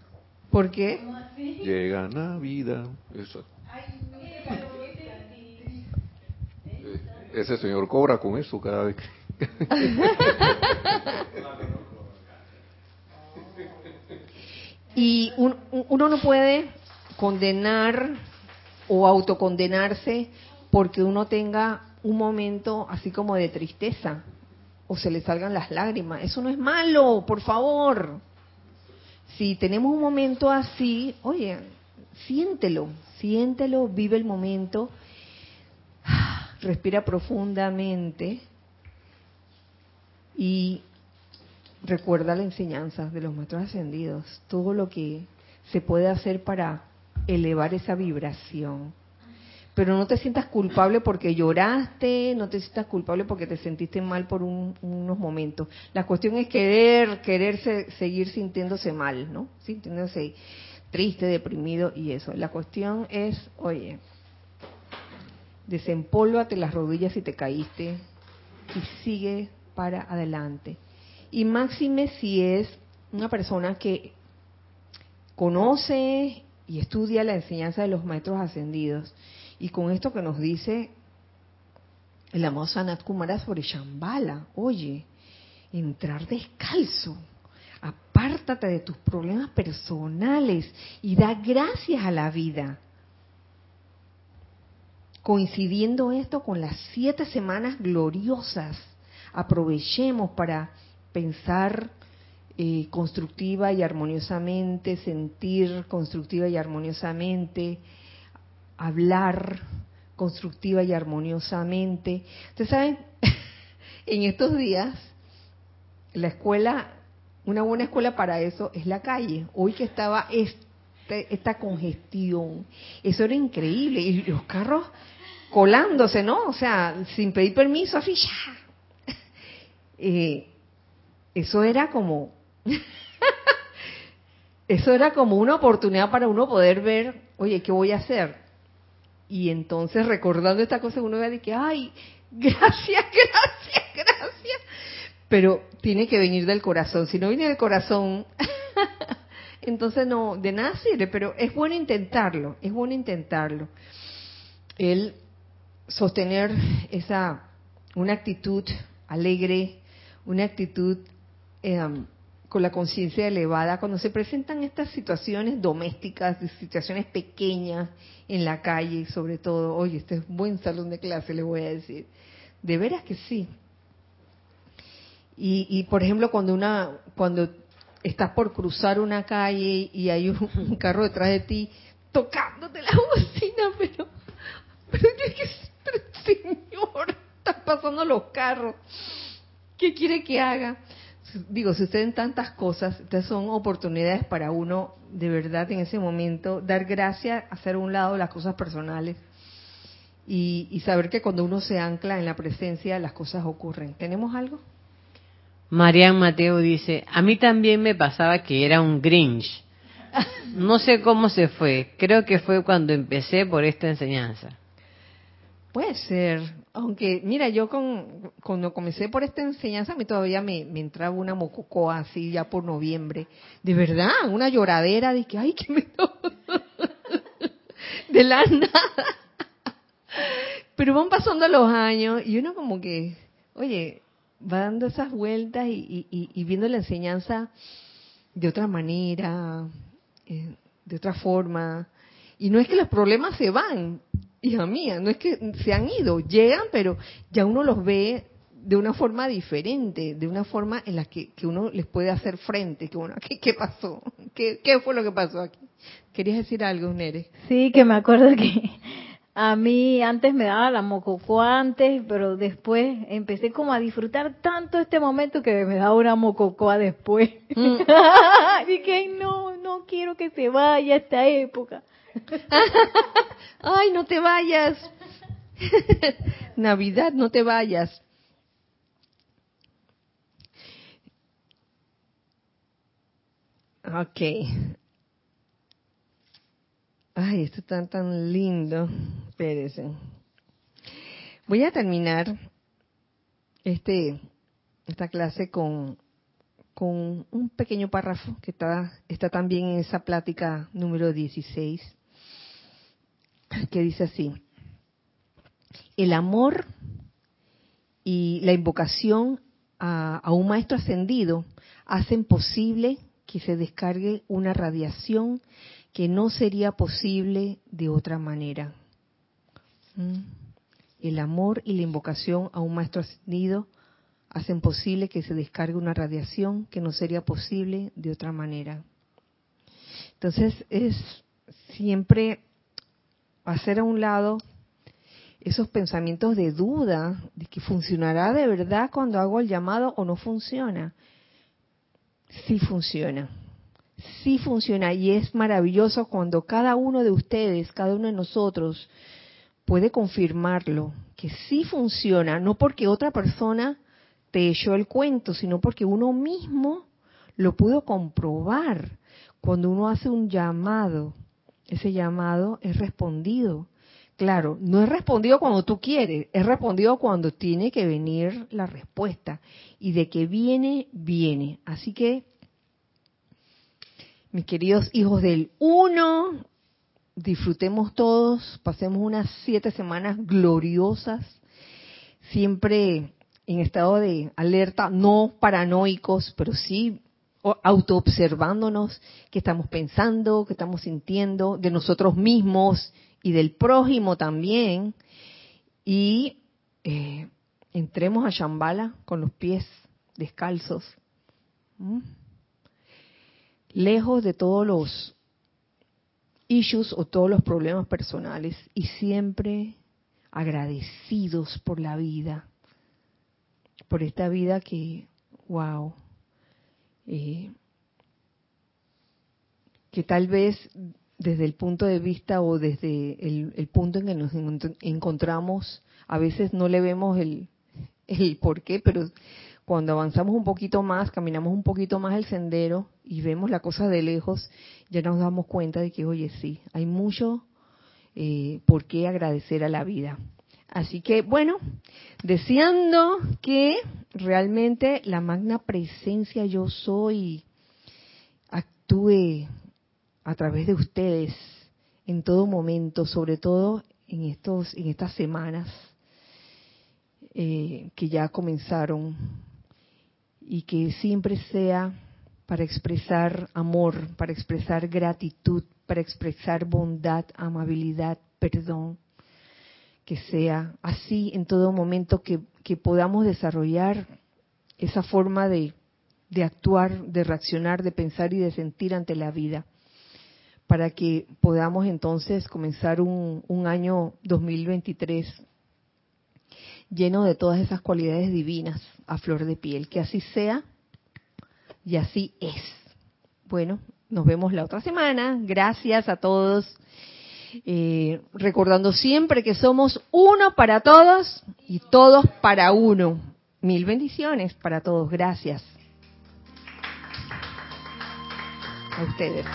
¿Por qué? Llega Navidad. Eso. Ese señor cobra con eso cada vez que... y uno no puede condenar o autocondenarse porque uno tenga un momento así como de tristeza o se le salgan las lágrimas. Eso no es malo, por favor. Si tenemos un momento así, oye, siéntelo, siéntelo, vive el momento, respira profundamente y recuerda la enseñanza de los maestros ascendidos, todo lo que se puede hacer para elevar esa vibración. Pero no te sientas culpable porque lloraste, no te sientas culpable porque te sentiste mal por unos momentos. La cuestión es querer, querer seguir sintiéndose mal, ¿no? Sintiéndose triste, deprimido y eso. La cuestión es, oye, desempólvate las rodillas si te caíste y sigue para adelante. Y máxime si es una persona que conoce y estudia la enseñanza de los maestros ascendidos. Y con esto que nos dice el amado Sanat Kumara sobre Shambhala, oye, entrar descalzo, apártate de tus problemas personales y da gracias a la vida. Coincidiendo esto con las siete semanas gloriosas, aprovechemos para pensar eh, constructiva y armoniosamente, sentir constructiva y armoniosamente, hablar constructiva y armoniosamente. Ustedes saben, en estos días, la escuela, una buena escuela para eso es la calle. Hoy que estaba este, esta congestión, eso era increíble. Y los carros colándose, ¿no? O sea, sin pedir permiso, así ya. Eh, eso era como, eso era como una oportunidad para uno poder ver, oye, ¿qué voy a hacer? Y entonces recordando esta cosa uno ve que, ay, gracias, gracias, gracias. Pero tiene que venir del corazón. Si no viene del corazón, entonces no, de nada sirve. Pero es bueno intentarlo, es bueno intentarlo. El sostener esa, una actitud alegre, una actitud Em, con la conciencia elevada, cuando se presentan estas situaciones domésticas, situaciones pequeñas en la calle, sobre todo, oye, este es un buen salón de clase, le voy a decir. De veras que sí. Y, por ejemplo, cuando una, cuando estás por cruzar una calle y hay un, carro detrás de ti tocándote la bocina, pero, pero yo que, señor, están pasando los carros. ¿Qué quiere que haga? Digo, si suceden tantas cosas, estas son oportunidades para uno de verdad en ese momento dar gracias, hacer a un lado las cosas personales y, saber que cuando uno se ancla en la presencia las cosas ocurren. ¿Tenemos algo? Marian Mateo dice, a mí también me pasaba que era un Grinch. No sé cómo se fue, creo que fue cuando empecé por esta enseñanza. Puede ser, aunque mira, yo con, cuando comencé por esta enseñanza, a mí todavía me, entraba una mococoa así ya por noviembre. De verdad, una lloradera de que, ay, que me... de la nada. Pero van pasando los años y uno como que, oye, va dando esas vueltas y, y, y viendo la enseñanza de otra manera, eh, de otra forma. Y no es que los problemas se van, hija mía, no es que se han ido, llegan, pero ya uno los ve de una forma diferente, de una forma en la que, que uno les puede hacer frente, que uno, ¿qué, qué pasó? ¿Qué, ¿Qué, fue lo que pasó aquí? ¿Querías decir algo, Nere? Sí, que me acuerdo que a mí antes me daba la mococoa antes, pero después empecé como a disfrutar tanto este momento que me daba una mococoa después. Mm. Dije, no, no quiero que se vaya esta época. Ay, no te vayas. Navidad, no te vayas. Ok. Ay, esto está tan lindo. Espérense. Voy a terminar este esta clase con, con un pequeño párrafo que está, está también en esa plática número 16 que dice así, el amor y la invocación a, un maestro ascendido hacen posible que se descargue una radiación que no sería posible de otra manera. ¿Mm? El amor y la invocación a un maestro ascendido hacen posible que se descargue una radiación que no sería posible de otra manera. Entonces es siempre hacer a un lado esos pensamientos de duda, de que funcionará de verdad cuando hago el llamado o no funciona. Sí funciona, sí funciona y es maravilloso cuando cada uno de ustedes, cada uno de nosotros puede confirmarlo, que sí funciona, no porque otra persona te echó el cuento, sino porque uno mismo lo pudo comprobar cuando uno hace un llamado ese llamado es respondido. Claro, no es respondido cuando tú quieres, es respondido cuando tiene que venir la respuesta. Y de que viene, viene. Así que, mis queridos hijos del uno, disfrutemos todos, pasemos unas siete semanas gloriosas, siempre en estado de alerta, no paranoicos, pero sí autoobservándonos qué estamos pensando, qué estamos sintiendo, de nosotros mismos y del prójimo también. Y eh, entremos a Shambhala con los pies descalzos, lejos de todos los issues o todos los problemas personales y siempre agradecidos por la vida, por esta vida que, wow, eh, que tal vez desde el punto de vista o desde el, punto en que nos encontramos, a veces no le vemos el, el por qué, pero cuando avanzamos un poquito más, caminamos un poquito más el sendero y vemos la cosa de lejos, ya nos damos cuenta de que, oye, sí, hay mucho eh, por qué agradecer a la vida. Así que, bueno, deseando que realmente la magna presencia yo soy actúe a través de ustedes en todo momento, sobre todo en estos, en estas semanas eh, que ya comenzaron y que siempre sea para expresar amor, para expresar gratitud, para expresar bondad, amabilidad, perdón, que sea así en todo momento, que, podamos desarrollar esa forma de, actuar, de reaccionar, de pensar y de sentir ante la vida, para que podamos entonces comenzar un, un año 2023 lleno de todas esas cualidades divinas a flor de piel. Que así sea y así es. Bueno, nos vemos la otra semana. Gracias a todos eh, recordando siempre que somos uno para todos y todos para uno. Mil bendiciones para todos. Gracias. A ustedes.